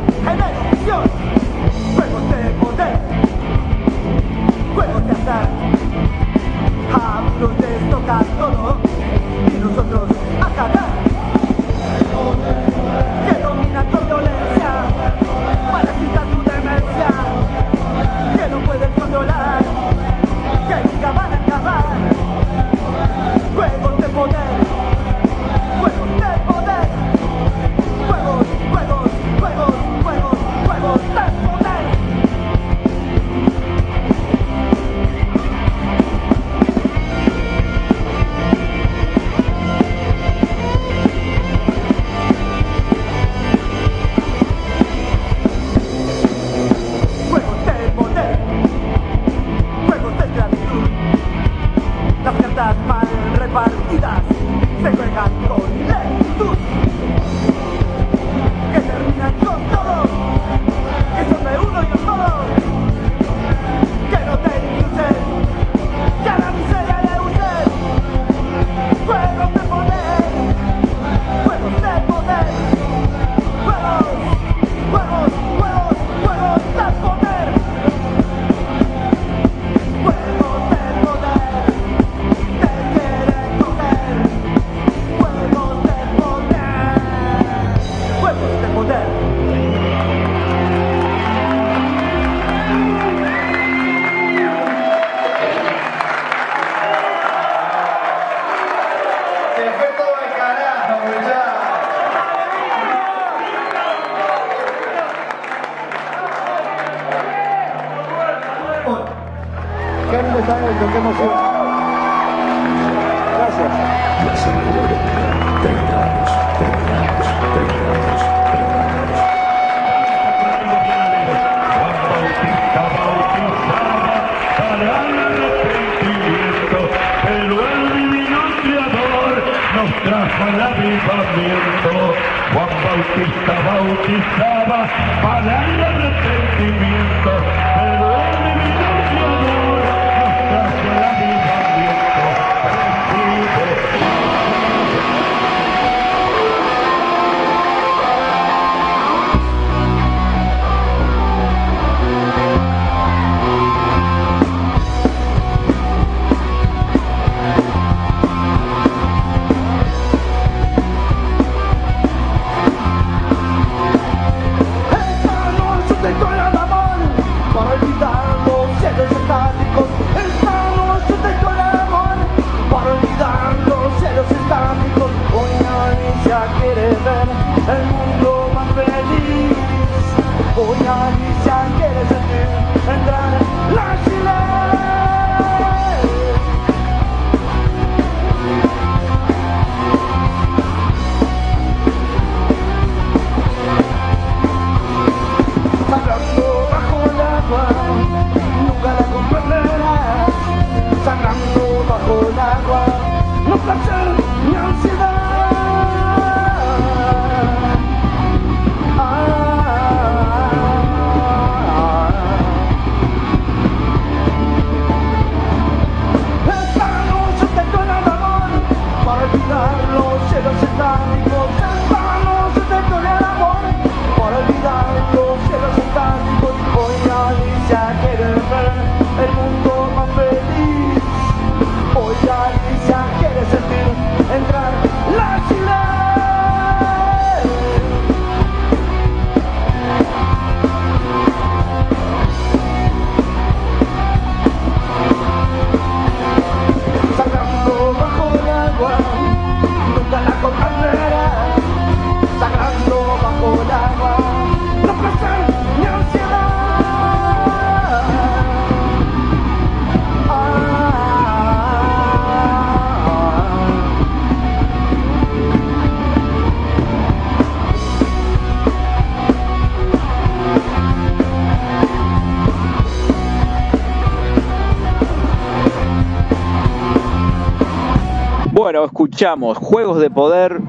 [SPEAKER 5] Escuchamos Juegos de Poder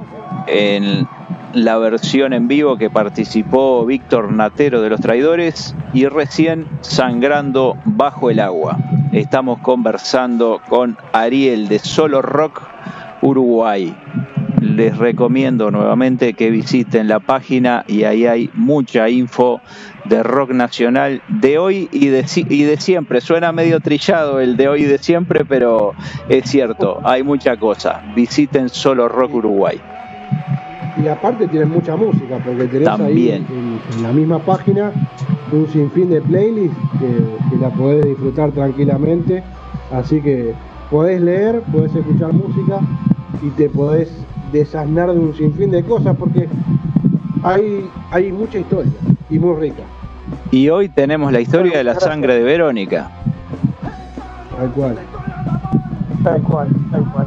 [SPEAKER 5] en la versión en vivo que participó Víctor Natero de los Traidores y recién Sangrando bajo el agua. Estamos conversando con Ariel de Solo Rock Uruguay. Les recomiendo nuevamente que visiten la página y ahí hay mucha info de rock nacional de hoy y de, y de siempre. Suena medio trillado el de hoy y de siempre, pero es cierto, hay mucha cosa. Visiten Solo Rock Uruguay.
[SPEAKER 6] Y aparte tienen mucha música, porque tenés
[SPEAKER 5] También.
[SPEAKER 6] ahí en, en la misma página un sinfín de playlists que, que la podés disfrutar tranquilamente. Así que podés leer, podés escuchar música y te podés desasnar de un sinfín de cosas porque hay, hay mucha historia y muy rica.
[SPEAKER 5] Y hoy tenemos la historia de la sangre de Verónica.
[SPEAKER 6] Tal cual.
[SPEAKER 11] Tal cual, tal cual.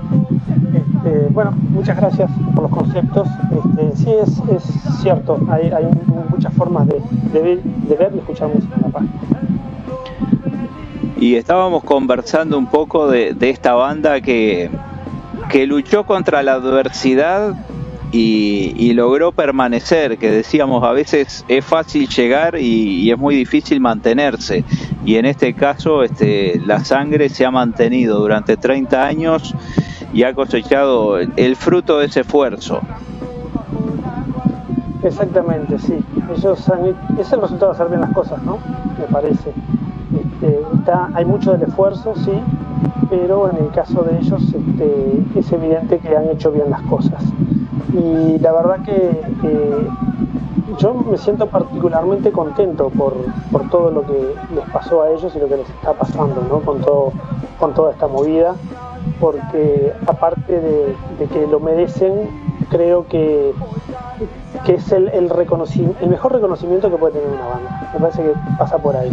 [SPEAKER 11] Este, bueno, muchas gracias por los conceptos. Este, sí, es, es cierto, hay, hay muchas formas de, de ver, de ver y escuchar música en la página.
[SPEAKER 5] Y estábamos conversando un poco de, de esta banda que, que luchó contra la adversidad y, y logró permanecer, que decíamos a veces es fácil llegar y, y es muy difícil mantenerse. Y en este caso este, la sangre se ha mantenido durante 30 años y ha cosechado el fruto de ese esfuerzo.
[SPEAKER 11] Exactamente, sí. Ellos han, es el resultado de hacer bien las cosas, ¿no? Me parece. Este, hay mucho del esfuerzo, sí, pero en el caso de ellos este, es evidente que han hecho bien las cosas. Y la verdad que eh, yo me siento particularmente contento por, por, todo lo que les pasó a ellos y lo que les está pasando, ¿no? Con, todo, con toda esta movida, porque aparte de, que lo merecen, creo que, que es el, el mejor reconocimiento que puede tener una banda. Me parece que pasa por ahí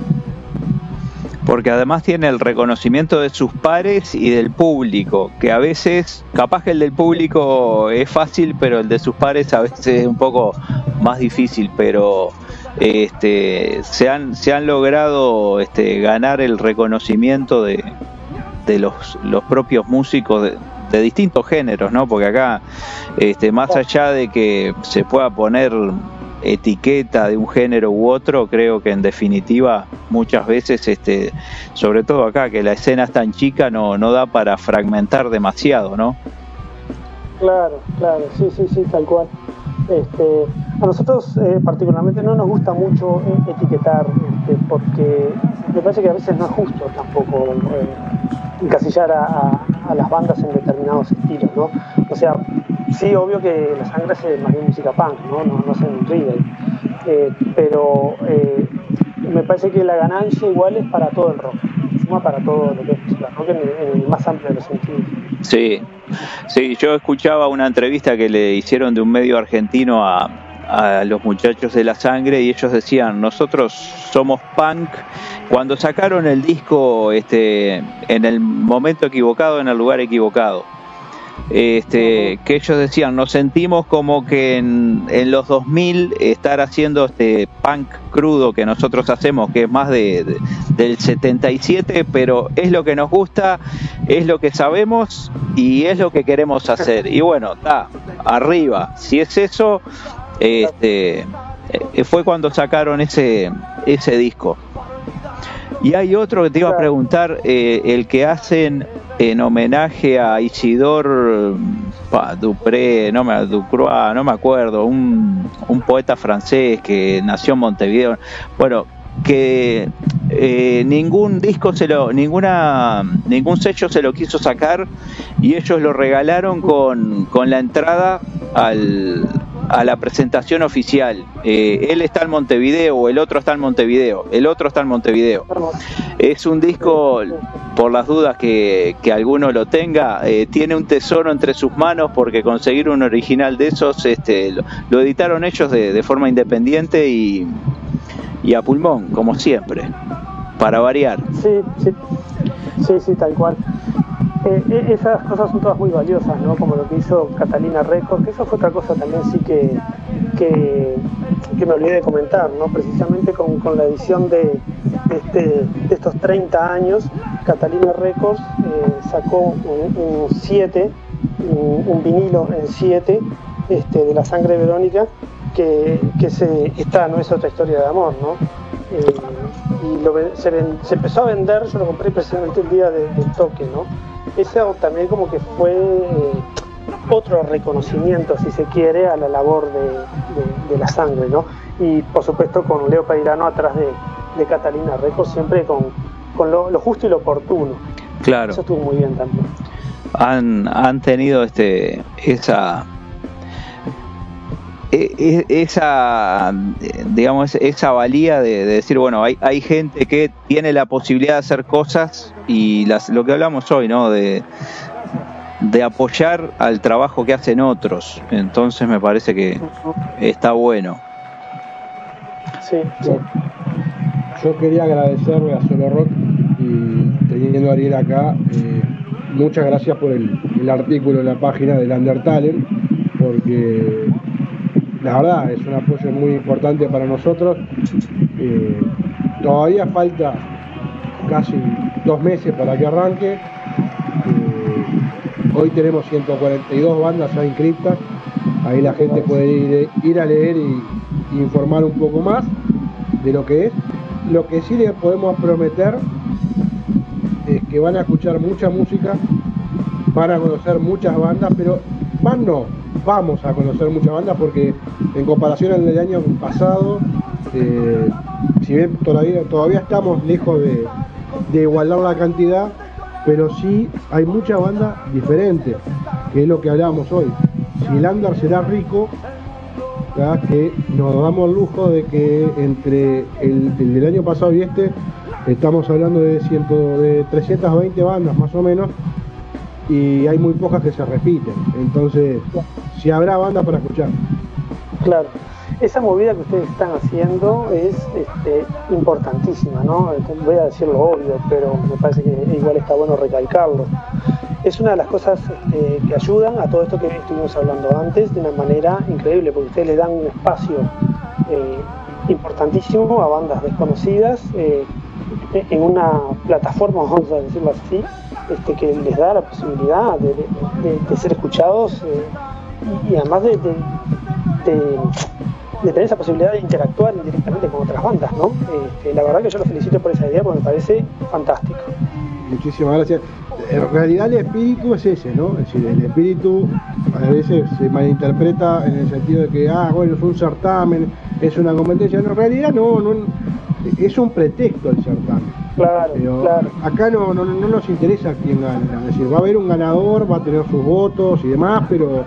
[SPEAKER 5] porque además tiene el reconocimiento de sus pares y del público, que a veces, capaz que el del público es fácil, pero el de sus pares a veces es un poco más difícil, pero este, se, han, se han logrado este, ganar el reconocimiento de, de los, los propios músicos de, de distintos géneros, ¿no? Porque acá, este, más allá de que se pueda poner etiqueta de un género u otro, creo que en definitiva muchas veces, este, sobre todo acá, que la escena es tan chica, no, no da para fragmentar demasiado, ¿no?
[SPEAKER 11] Claro, claro, sí, sí, sí, tal cual. Este, a nosotros eh, particularmente no nos gusta mucho eh, etiquetar, este, porque me parece que a veces no es justo tampoco eh, encasillar a, a, a, las bandas en determinados estilos, ¿no? O sea, sí, obvio que la sangre es más bien música punk, ¿no? No, no es en Riddle, pero me parece que la ganancia igual es para todo el rock, suma para todo lo que es música rock en el más amplio de los sentidos.
[SPEAKER 5] Sí, sí, yo escuchaba una entrevista que le hicieron de un medio argentino a, a los muchachos de la sangre y ellos decían nosotros somos punk cuando sacaron el disco este en el momento equivocado en el lugar equivocado este que ellos decían nos sentimos como que en, en los 2000 estar haciendo este punk crudo que nosotros hacemos que es más de, de, del 77 pero es lo que nos gusta es lo que sabemos y es lo que queremos hacer. Y bueno está arriba. Si es eso este fue cuando sacaron ese ese disco. Y hay otro que te iba a preguntar eh, el que hacen en homenaje a Isidor pa, Dupré, no me, Ducroix, no me acuerdo, un, un poeta francés que nació en Montevideo. Bueno, que eh, ningún disco se lo ninguna ningún sello se lo quiso sacar y ellos lo regalaron con, con la entrada al, a la presentación oficial. Eh, él está en Montevideo, el otro está en Montevideo, el otro está en Montevideo. Es un disco, por las dudas que, que alguno lo tenga, eh, tiene un tesoro entre sus manos porque conseguir un original de esos, este, lo, lo editaron ellos de, de, forma independiente y, y a pulmón, como siempre, para variar.
[SPEAKER 11] Sí, sí, sí, sí tal cual. Eh, esas cosas son todas muy valiosas, ¿no? Como lo que hizo Catalina Records, que eso fue otra cosa también sí que, que, que me olvidé de comentar, ¿no? Precisamente con, con la edición de, este, de, estos 30 años, Catalina Records eh, sacó un 7 un, vinilo en 7 este, de la sangre Verónica, que, que se, esta no es otra historia de amor, ¿no? Eh, y lo se, ven- se empezó a vender, yo lo compré precisamente el día de- del toque, ¿no? Eso también como que fue eh, otro reconocimiento, si se quiere, a la labor de, de- de la sangre, ¿no? Y por supuesto con Leo Peirano atrás de, de Catalina Records, siempre con, con lo, lo justo y lo oportuno.
[SPEAKER 5] Claro.
[SPEAKER 11] Eso estuvo muy bien también.
[SPEAKER 5] han, han tenido este esa esa eh, digamos esa valía de, de decir bueno hay, hay gente que tiene la posibilidad de hacer cosas y las, lo que hablamos hoy no de de apoyar al trabajo que hacen otros. Entonces me parece que está bueno.
[SPEAKER 11] Sí, sí.
[SPEAKER 6] Yo quería agradecerle a Solo Rock y teniendo a Ariel acá, eh, muchas gracias por el, el artículo en la página del Undertale, porque la verdad es un apoyo muy importante para nosotros. Eh, todavía falta casi dos meses para que arranque. Eh, hoy tenemos 142 bandas ya inscritas. Ahí la gente puede ir, a leer y informar un poco más de lo que es. Lo que sí le podemos prometer es que van a escuchar mucha música, van a conocer muchas bandas, pero van no, vamos a conocer muchas bandas porque en comparación al del año pasado, eh, si bien todavía, todavía estamos lejos de, de igualar la cantidad, pero sí hay muchas bandas diferentes, que es lo que hablábamos hoy. Si el under será rico, que nos damos el lujo de que entre el, el del año pasado y este estamos hablando de, de 320 bandas más o menos y hay muy pocas que se repiten. Entonces, si habrá banda para escuchar.
[SPEAKER 11] Claro. Esa movida que ustedes están haciendo es este, importantísima, ¿no? Voy a decir lo obvio, pero me parece que igual está bueno recalcarlo. Es una de las cosas este, que ayudan a todo esto que estuvimos hablando antes de una manera increíble, porque ustedes le dan un espacio eh, importantísimo a bandas desconocidas eh, en una plataforma, vamos a decirlo así, este, que les da la posibilidad de, ser escuchados eh, y, además de, de- de- de tener esa posibilidad de interactuar directamente con otras bandas, ¿no? Este, la verdad que yo los felicito por esa idea porque me parece fantástico.
[SPEAKER 6] Muchísimas gracias. En realidad el espíritu es ese, ¿no? Es decir, el espíritu a veces se malinterpreta en el sentido de que, ah, bueno, es un certamen, es una competencia. En realidad no, no es un pretexto el certamen.
[SPEAKER 11] Claro,
[SPEAKER 6] Pero
[SPEAKER 11] claro.
[SPEAKER 6] acá no, no, no nos interesa quién gana. Es decir, va a haber un ganador, va a tener sus votos y demás, pero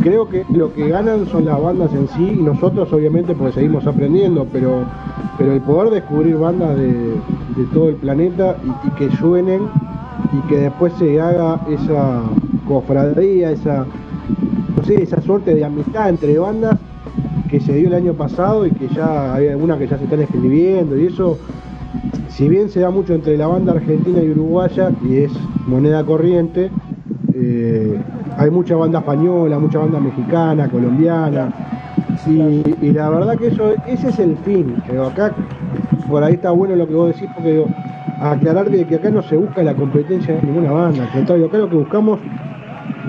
[SPEAKER 6] creo que lo que ganan son las bandas en sí y nosotros obviamente pues seguimos aprendiendo, pero, pero el poder descubrir bandas de, todo el planeta y, y que suenen y que después se haga esa cofradía, esa, no sé, esa suerte de amistad entre bandas que se dio el año pasado y que ya hay algunas que ya se están escribiendo y eso, si bien se da mucho entre la banda argentina y uruguaya y es moneda corriente, eh, hay mucha banda española, mucha banda mexicana, colombiana, y, y la verdad que eso, ese es el fin. Pero acá, por ahí está bueno lo que vos decís, porque digo, aclarar de que acá no se busca la competencia de ninguna banda, al contrario, acá lo que buscamos,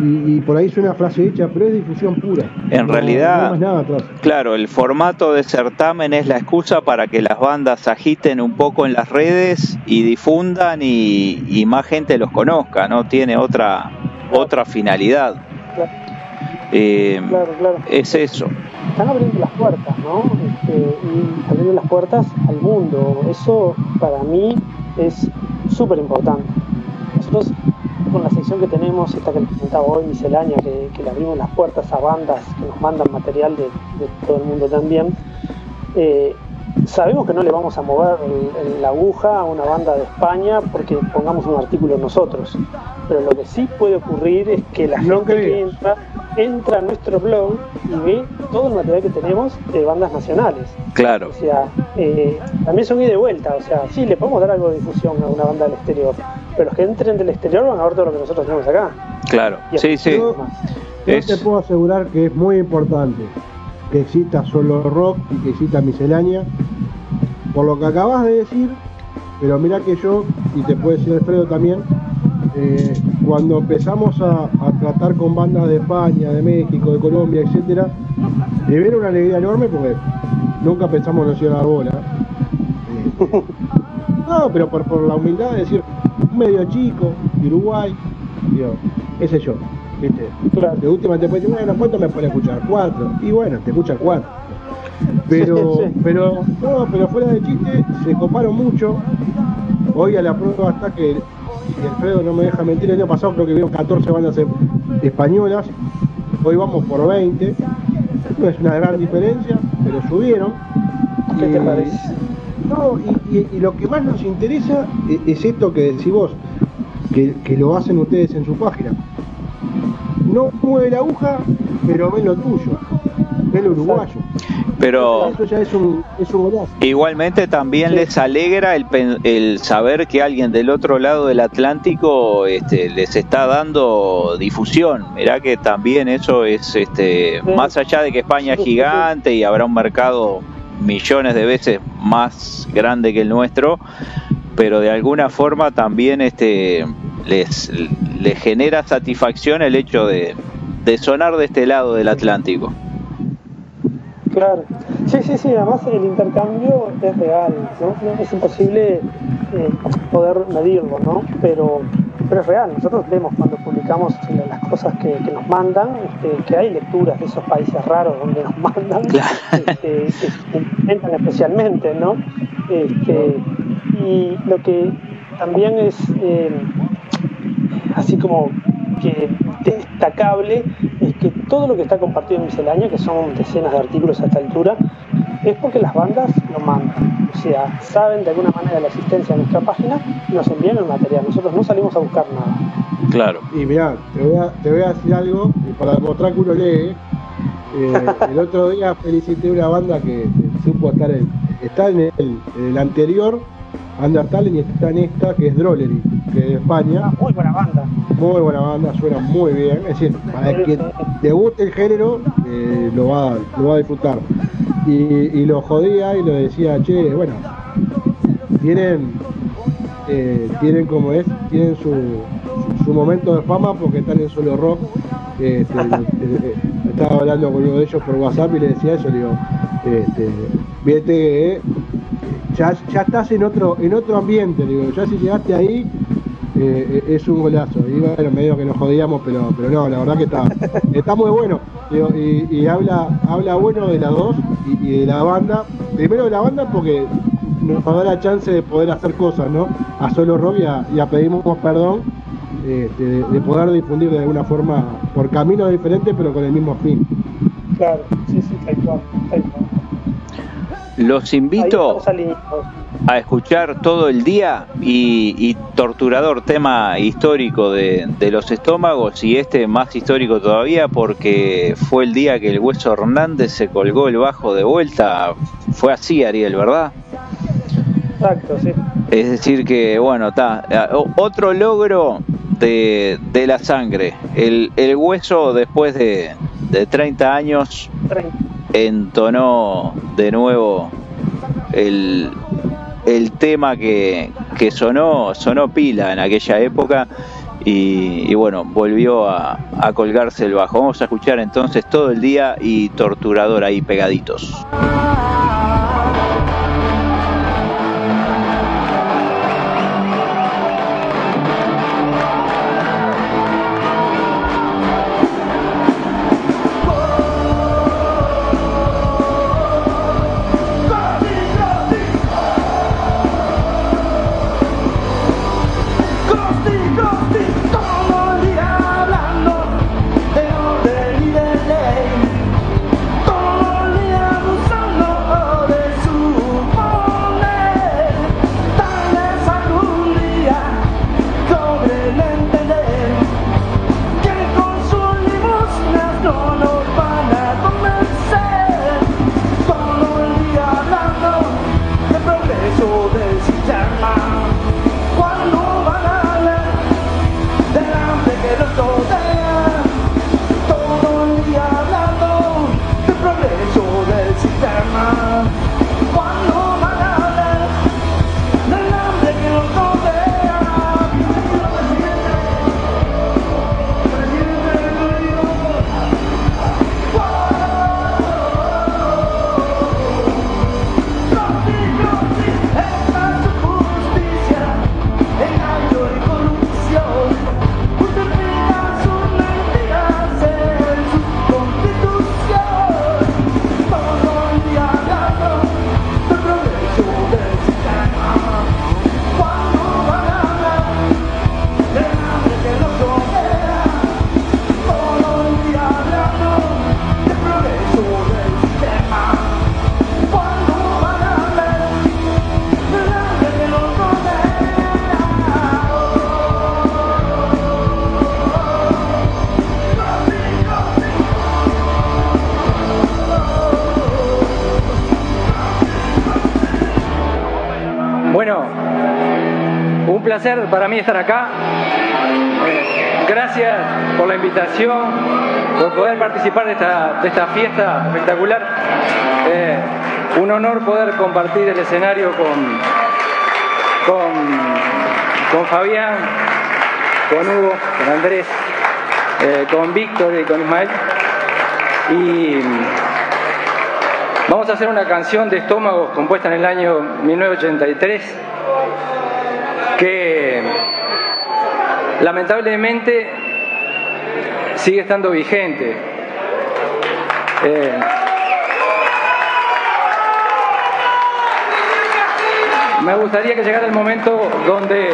[SPEAKER 6] y, y por ahí suena frase hecha, pero es difusión pura.
[SPEAKER 5] En
[SPEAKER 6] No-
[SPEAKER 5] realidad-
[SPEAKER 6] no hay más nada atrás.
[SPEAKER 5] Claro, el formato de certamen es la excusa para que las bandas agiten un poco en las redes y difundan y, y más gente los conozca, no tiene otra otra finalidad. Eh,
[SPEAKER 11] Claro, claro.
[SPEAKER 5] es eso.
[SPEAKER 11] Están abriendo las puertas, ¿no? Este, y abriendo las puertas al mundo. Eso para mí es súper importante. Nosotros con la sección que tenemos, esta que les comentaba hoy, miscelánea, que, que le abrimos las puertas a bandas que nos mandan material de, de todo el mundo también, eh, sabemos que no le vamos a mover la aguja a una banda de España porque pongamos un artículo nosotros. Pero lo que sí puede ocurrir es que la gente que entra, entra a nuestro blog y ve todo el material que tenemos de bandas nacionales.
[SPEAKER 5] Claro.
[SPEAKER 11] O sea, eh, también son ida y vuelta. O sea, sí, le podemos dar algo de difusión a una banda del exterior, pero los que entren del exterior van a ver todo lo que nosotros tenemos acá.
[SPEAKER 5] Claro, sí, sí.
[SPEAKER 6] Yo, yo te puedo asegurar que es muy importante que exista solo rock y que exista miscelánea, por lo que acabas de decir, pero mira que yo, y te puede decir Alfredo también, eh, cuando empezamos a, tratar con bandas de España, de México, de Colombia, etcétera, de ver una alegría enorme porque nunca pensamos nos iba a dar bola. Eh, no, pero por, la humildad de decir, medio chico, Uruguay, digo, ese yo, ¿viste? De última te puede decir, bueno, ¿cuánto me puede escuchar? Cuatro. Y bueno, te escuchan cuatro. Pero,
[SPEAKER 11] Sí, sí.
[SPEAKER 6] pero, no, pero fuera de chiste, se coparon mucho. Hoy a la prueba está que, y Alfredo no me deja mentir, el año pasado creo que vieron 14 bandas españolas, hoy vamos por 20. No es una gran diferencia, pero subieron.
[SPEAKER 11] ¿Qué te parece?
[SPEAKER 6] No, y, y- y lo que más nos interesa e- es esto que decís vos, que, que lo hacen ustedes en su página. No mueve la aguja, pero ven lo tuyo, ven lo uruguayo.
[SPEAKER 5] Pero
[SPEAKER 6] Eso ya es un, es un
[SPEAKER 5] igualmente también les alegra el saber que alguien del otro lado del Atlántico este, les está dando difusión. Mirá que también eso es, este, más allá de que España es gigante y habrá un mercado millones de veces más grande que el nuestro, pero de alguna forma también este, les, les genera satisfacción el hecho de, de sonar de este lado del Atlántico.
[SPEAKER 11] Claro. Sí, sí, sí, además el intercambio es real, ¿no? Es imposible eh, poder medirlo, ¿no? Pero, pero es real. Nosotros vemos cuando publicamos la- las cosas que, que nos mandan, este, que hay lecturas de esos países raros donde nos mandan, este, que se especialmente, ¿no? Este, y lo que también es eh, así como que destacable es que todo lo que está compartido en miscelánea, que son decenas de artículos a esta altura, es porque las bandas lo mandan. O sea, saben de alguna manera la existencia de nuestra página y nos envían el material. Nosotros no salimos a buscar nada.
[SPEAKER 5] Claro.
[SPEAKER 6] Y mirá, te voy a, te voy a decir algo y para demostrar que uno lee. eh, el otro día felicité una banda que supo estar en, está en el, en el anterior Undertale y está en esta que es Drollery, que es de España.
[SPEAKER 11] Muy buena banda.
[SPEAKER 6] Muy buena banda, suena muy bien. Es decir, para el que le guste el género, eh, lo, va, lo va a disfrutar. Y, y lo jodía y lo decía, che, bueno, tienen, eh, tienen como es, tienen su, su, su momento de fama porque están en solo rock. Este, eh, estaba hablando con uno de ellos por WhatsApp y le decía eso, le digo, este, vete, eh, ya, ya estás en otro, en otro ambiente, digo, ya si llegaste ahí, eh, es un golazo. Y bueno, medio que nos jodíamos, pero, pero no, la verdad que está, está muy bueno. Y, habla, habla bueno de las dos y, de la banda. Primero de la banda porque nos da la chance de poder hacer cosas, ¿no? A solo rock y a, pedimos perdón este, de, de poder difundir de alguna forma por caminos diferentes pero con el mismo fin.
[SPEAKER 11] Claro, sí, sí, tal cual, tal cual.
[SPEAKER 5] Los invito a escuchar todo el día y, y torturador tema histórico de, de los estómagos y este más histórico todavía porque fue el día que el Hueso Hernández se colgó el bajo de vuelta. Fue así, Ariel, ¿verdad?
[SPEAKER 11] Exacto, sí.
[SPEAKER 5] Es decir que, bueno, está. Otro logro de, de la sangre. El, el hueso después de, de 30 años entonó de nuevo el, el tema que, que sonó, sonó pila en aquella época y, bueno, volvió a, a colgarse el bajo. Vamos a escuchar entonces todo el día y torturador ahí pegaditos.
[SPEAKER 14] Mí estar acá. Gracias por la invitación, por poder participar de esta, de esta fiesta espectacular. Eh, un honor poder compartir el escenario con, con, con Fabián, con Hugo, con Andrés, eh, con Víctor y con Ismael. Y vamos a hacer una canción de estómagos compuesta en el año 1983 que lamentablemente sigue estando vigente. Eh, me gustaría que llegara el momento donde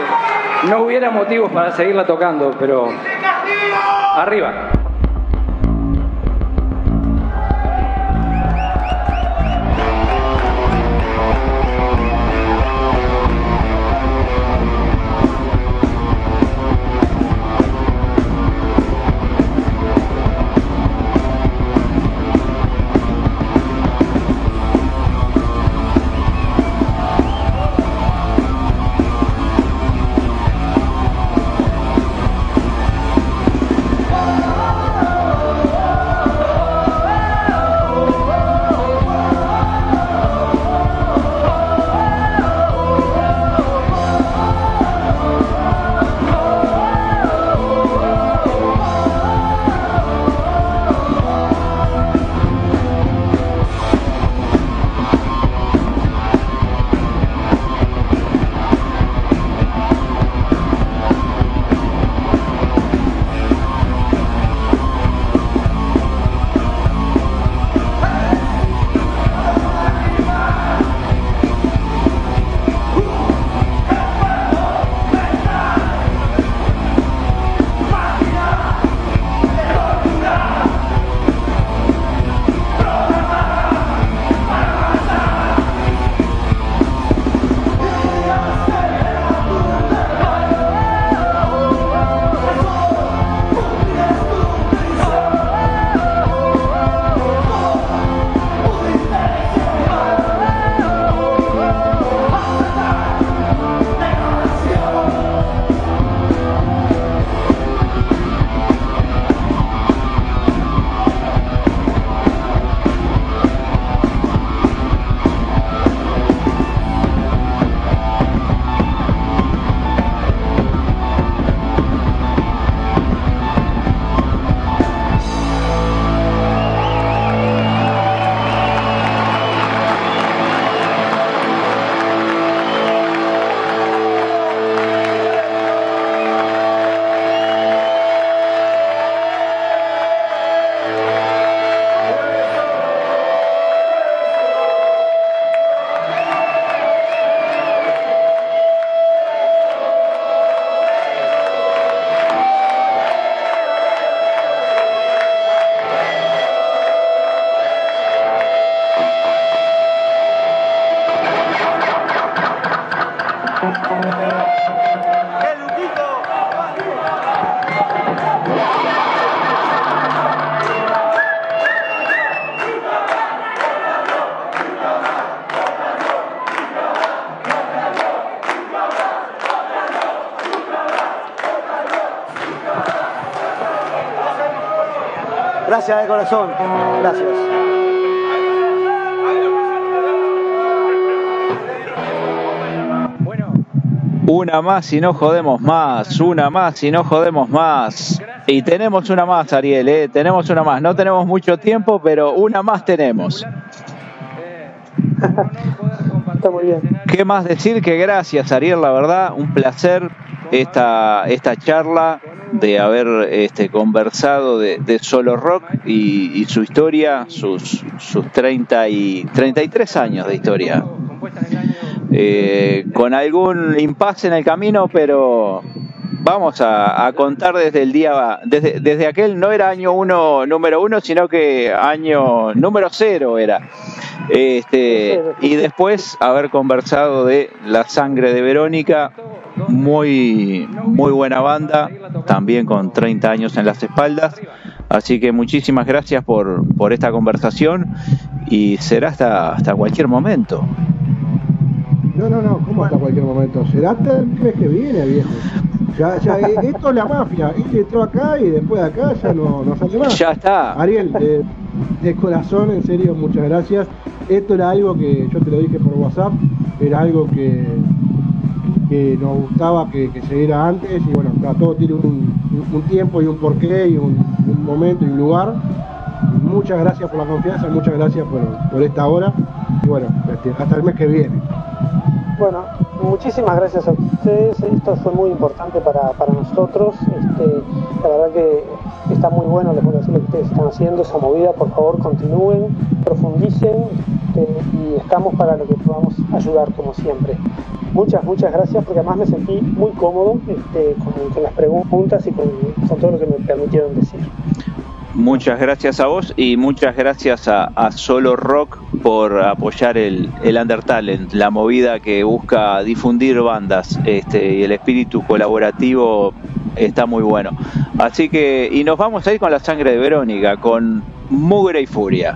[SPEAKER 14] no hubiera motivos para seguirla tocando, pero arriba.
[SPEAKER 8] Gracias de corazón. Gracias.
[SPEAKER 5] Una más y no jodemos más, una más y no jodemos más. Y tenemos una más, Ariel, ¿eh? tenemos una más. No tenemos mucho tiempo, pero una más tenemos.
[SPEAKER 11] Está muy bien.
[SPEAKER 5] ¿Qué más decir que gracias, Ariel? La verdad, un placer esta, esta charla de haber este, conversado de, de Solo Rock y, y su historia, sus, sus 30 y 33 años de historia. Eh, con algún impasse en el camino, pero vamos a, a contar desde el día, desde, desde aquel no era año uno, número uno, sino que año número cero era. Este, y después haber conversado de La Sangre de Verónica, muy, muy buena banda, también con 30 años en las espaldas. Así que muchísimas gracias por, por esta conversación y será hasta, hasta cualquier momento.
[SPEAKER 6] No, no, no, ¿cómo hasta cualquier momento? Será hasta el mes que viene, viejo. Ya, ya, eh, esto es la mafia. Este entró acá y después de acá ya no, no sale más.
[SPEAKER 5] Ya está.
[SPEAKER 6] Ariel, de, de corazón, en serio, muchas gracias. Esto era algo que yo te lo dije por WhatsApp, era algo que, que nos gustaba que, se diera antes y bueno, todo tiene un, un- tiempo y un porqué y un, un momento y un lugar. Muchas gracias por la confianza, muchas gracias por, por esta hora y bueno, este, hasta el mes que viene.
[SPEAKER 11] Bueno, muchísimas gracias a ustedes. Esto fue muy importante para, para nosotros. Este, la verdad que está muy bueno, les voy a decir lo que ustedes están haciendo, esa movida. Por favor, continúen, profundicen este, y estamos para lo que podamos ayudar, como siempre. Muchas, muchas gracias, porque además me sentí muy cómodo este, con, con las preguntas y con, con todo lo que me permitieron decir.
[SPEAKER 5] Muchas gracias a vos y muchas gracias a, a Solo Rock por apoyar el, el Undertalent, la movida que busca difundir bandas este, y el espíritu colaborativo está muy bueno. Así que, y nos vamos a ir con la sangre de Verónica, con Mugre y Furia.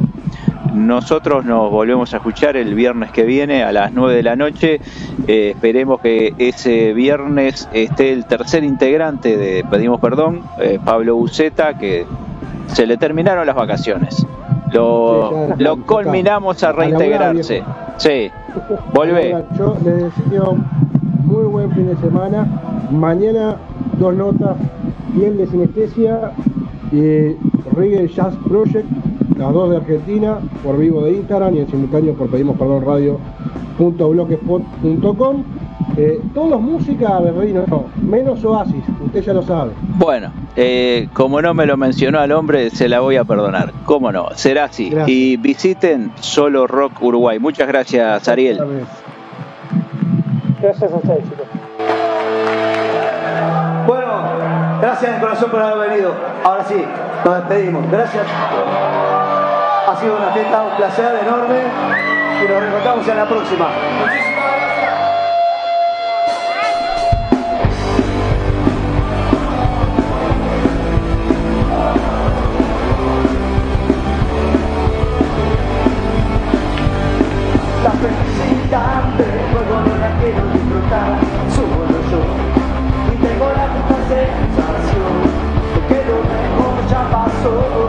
[SPEAKER 5] Nosotros nos volvemos a escuchar el viernes que viene a las 9 de la noche. Eh, esperemos que ese viernes esté el tercer integrante de Pedimos Perdón, eh, Pablo Buceta, que se le terminaron las vacaciones. Lo,
[SPEAKER 6] Sí,
[SPEAKER 5] lo culminamos a reintegrarse. Sí, volvé.
[SPEAKER 6] Yo les deseo muy buen fin de semana. Mañana dos notas, piel de sinestesia y Reggae Jazz Project, las dos de Argentina, por vivo de Instagram y en simultáneo por pedimos perdón radio.blogspot.com. Eh, todos música berrino, no, menos Oasis, usted ya lo sabe.
[SPEAKER 5] Bueno, eh, como no me lo mencionó al hombre, se la voy a perdonar. ¿Cómo no? Será así.
[SPEAKER 6] Gracias.
[SPEAKER 5] Y visiten Solo Rock Uruguay. Muchas gracias, Ariel.
[SPEAKER 11] Gracias a ustedes, chicos.
[SPEAKER 7] Bueno, gracias de corazón por haber venido. Ahora sí, nos despedimos. Gracias. Ha sido una fiesta, un placer enorme y nos reencontramos en la próxima.
[SPEAKER 13] La felicidad del juego no la quiero disfrutar, solo yo. Y tengo la misma sensación de que lo mejor ya pasó.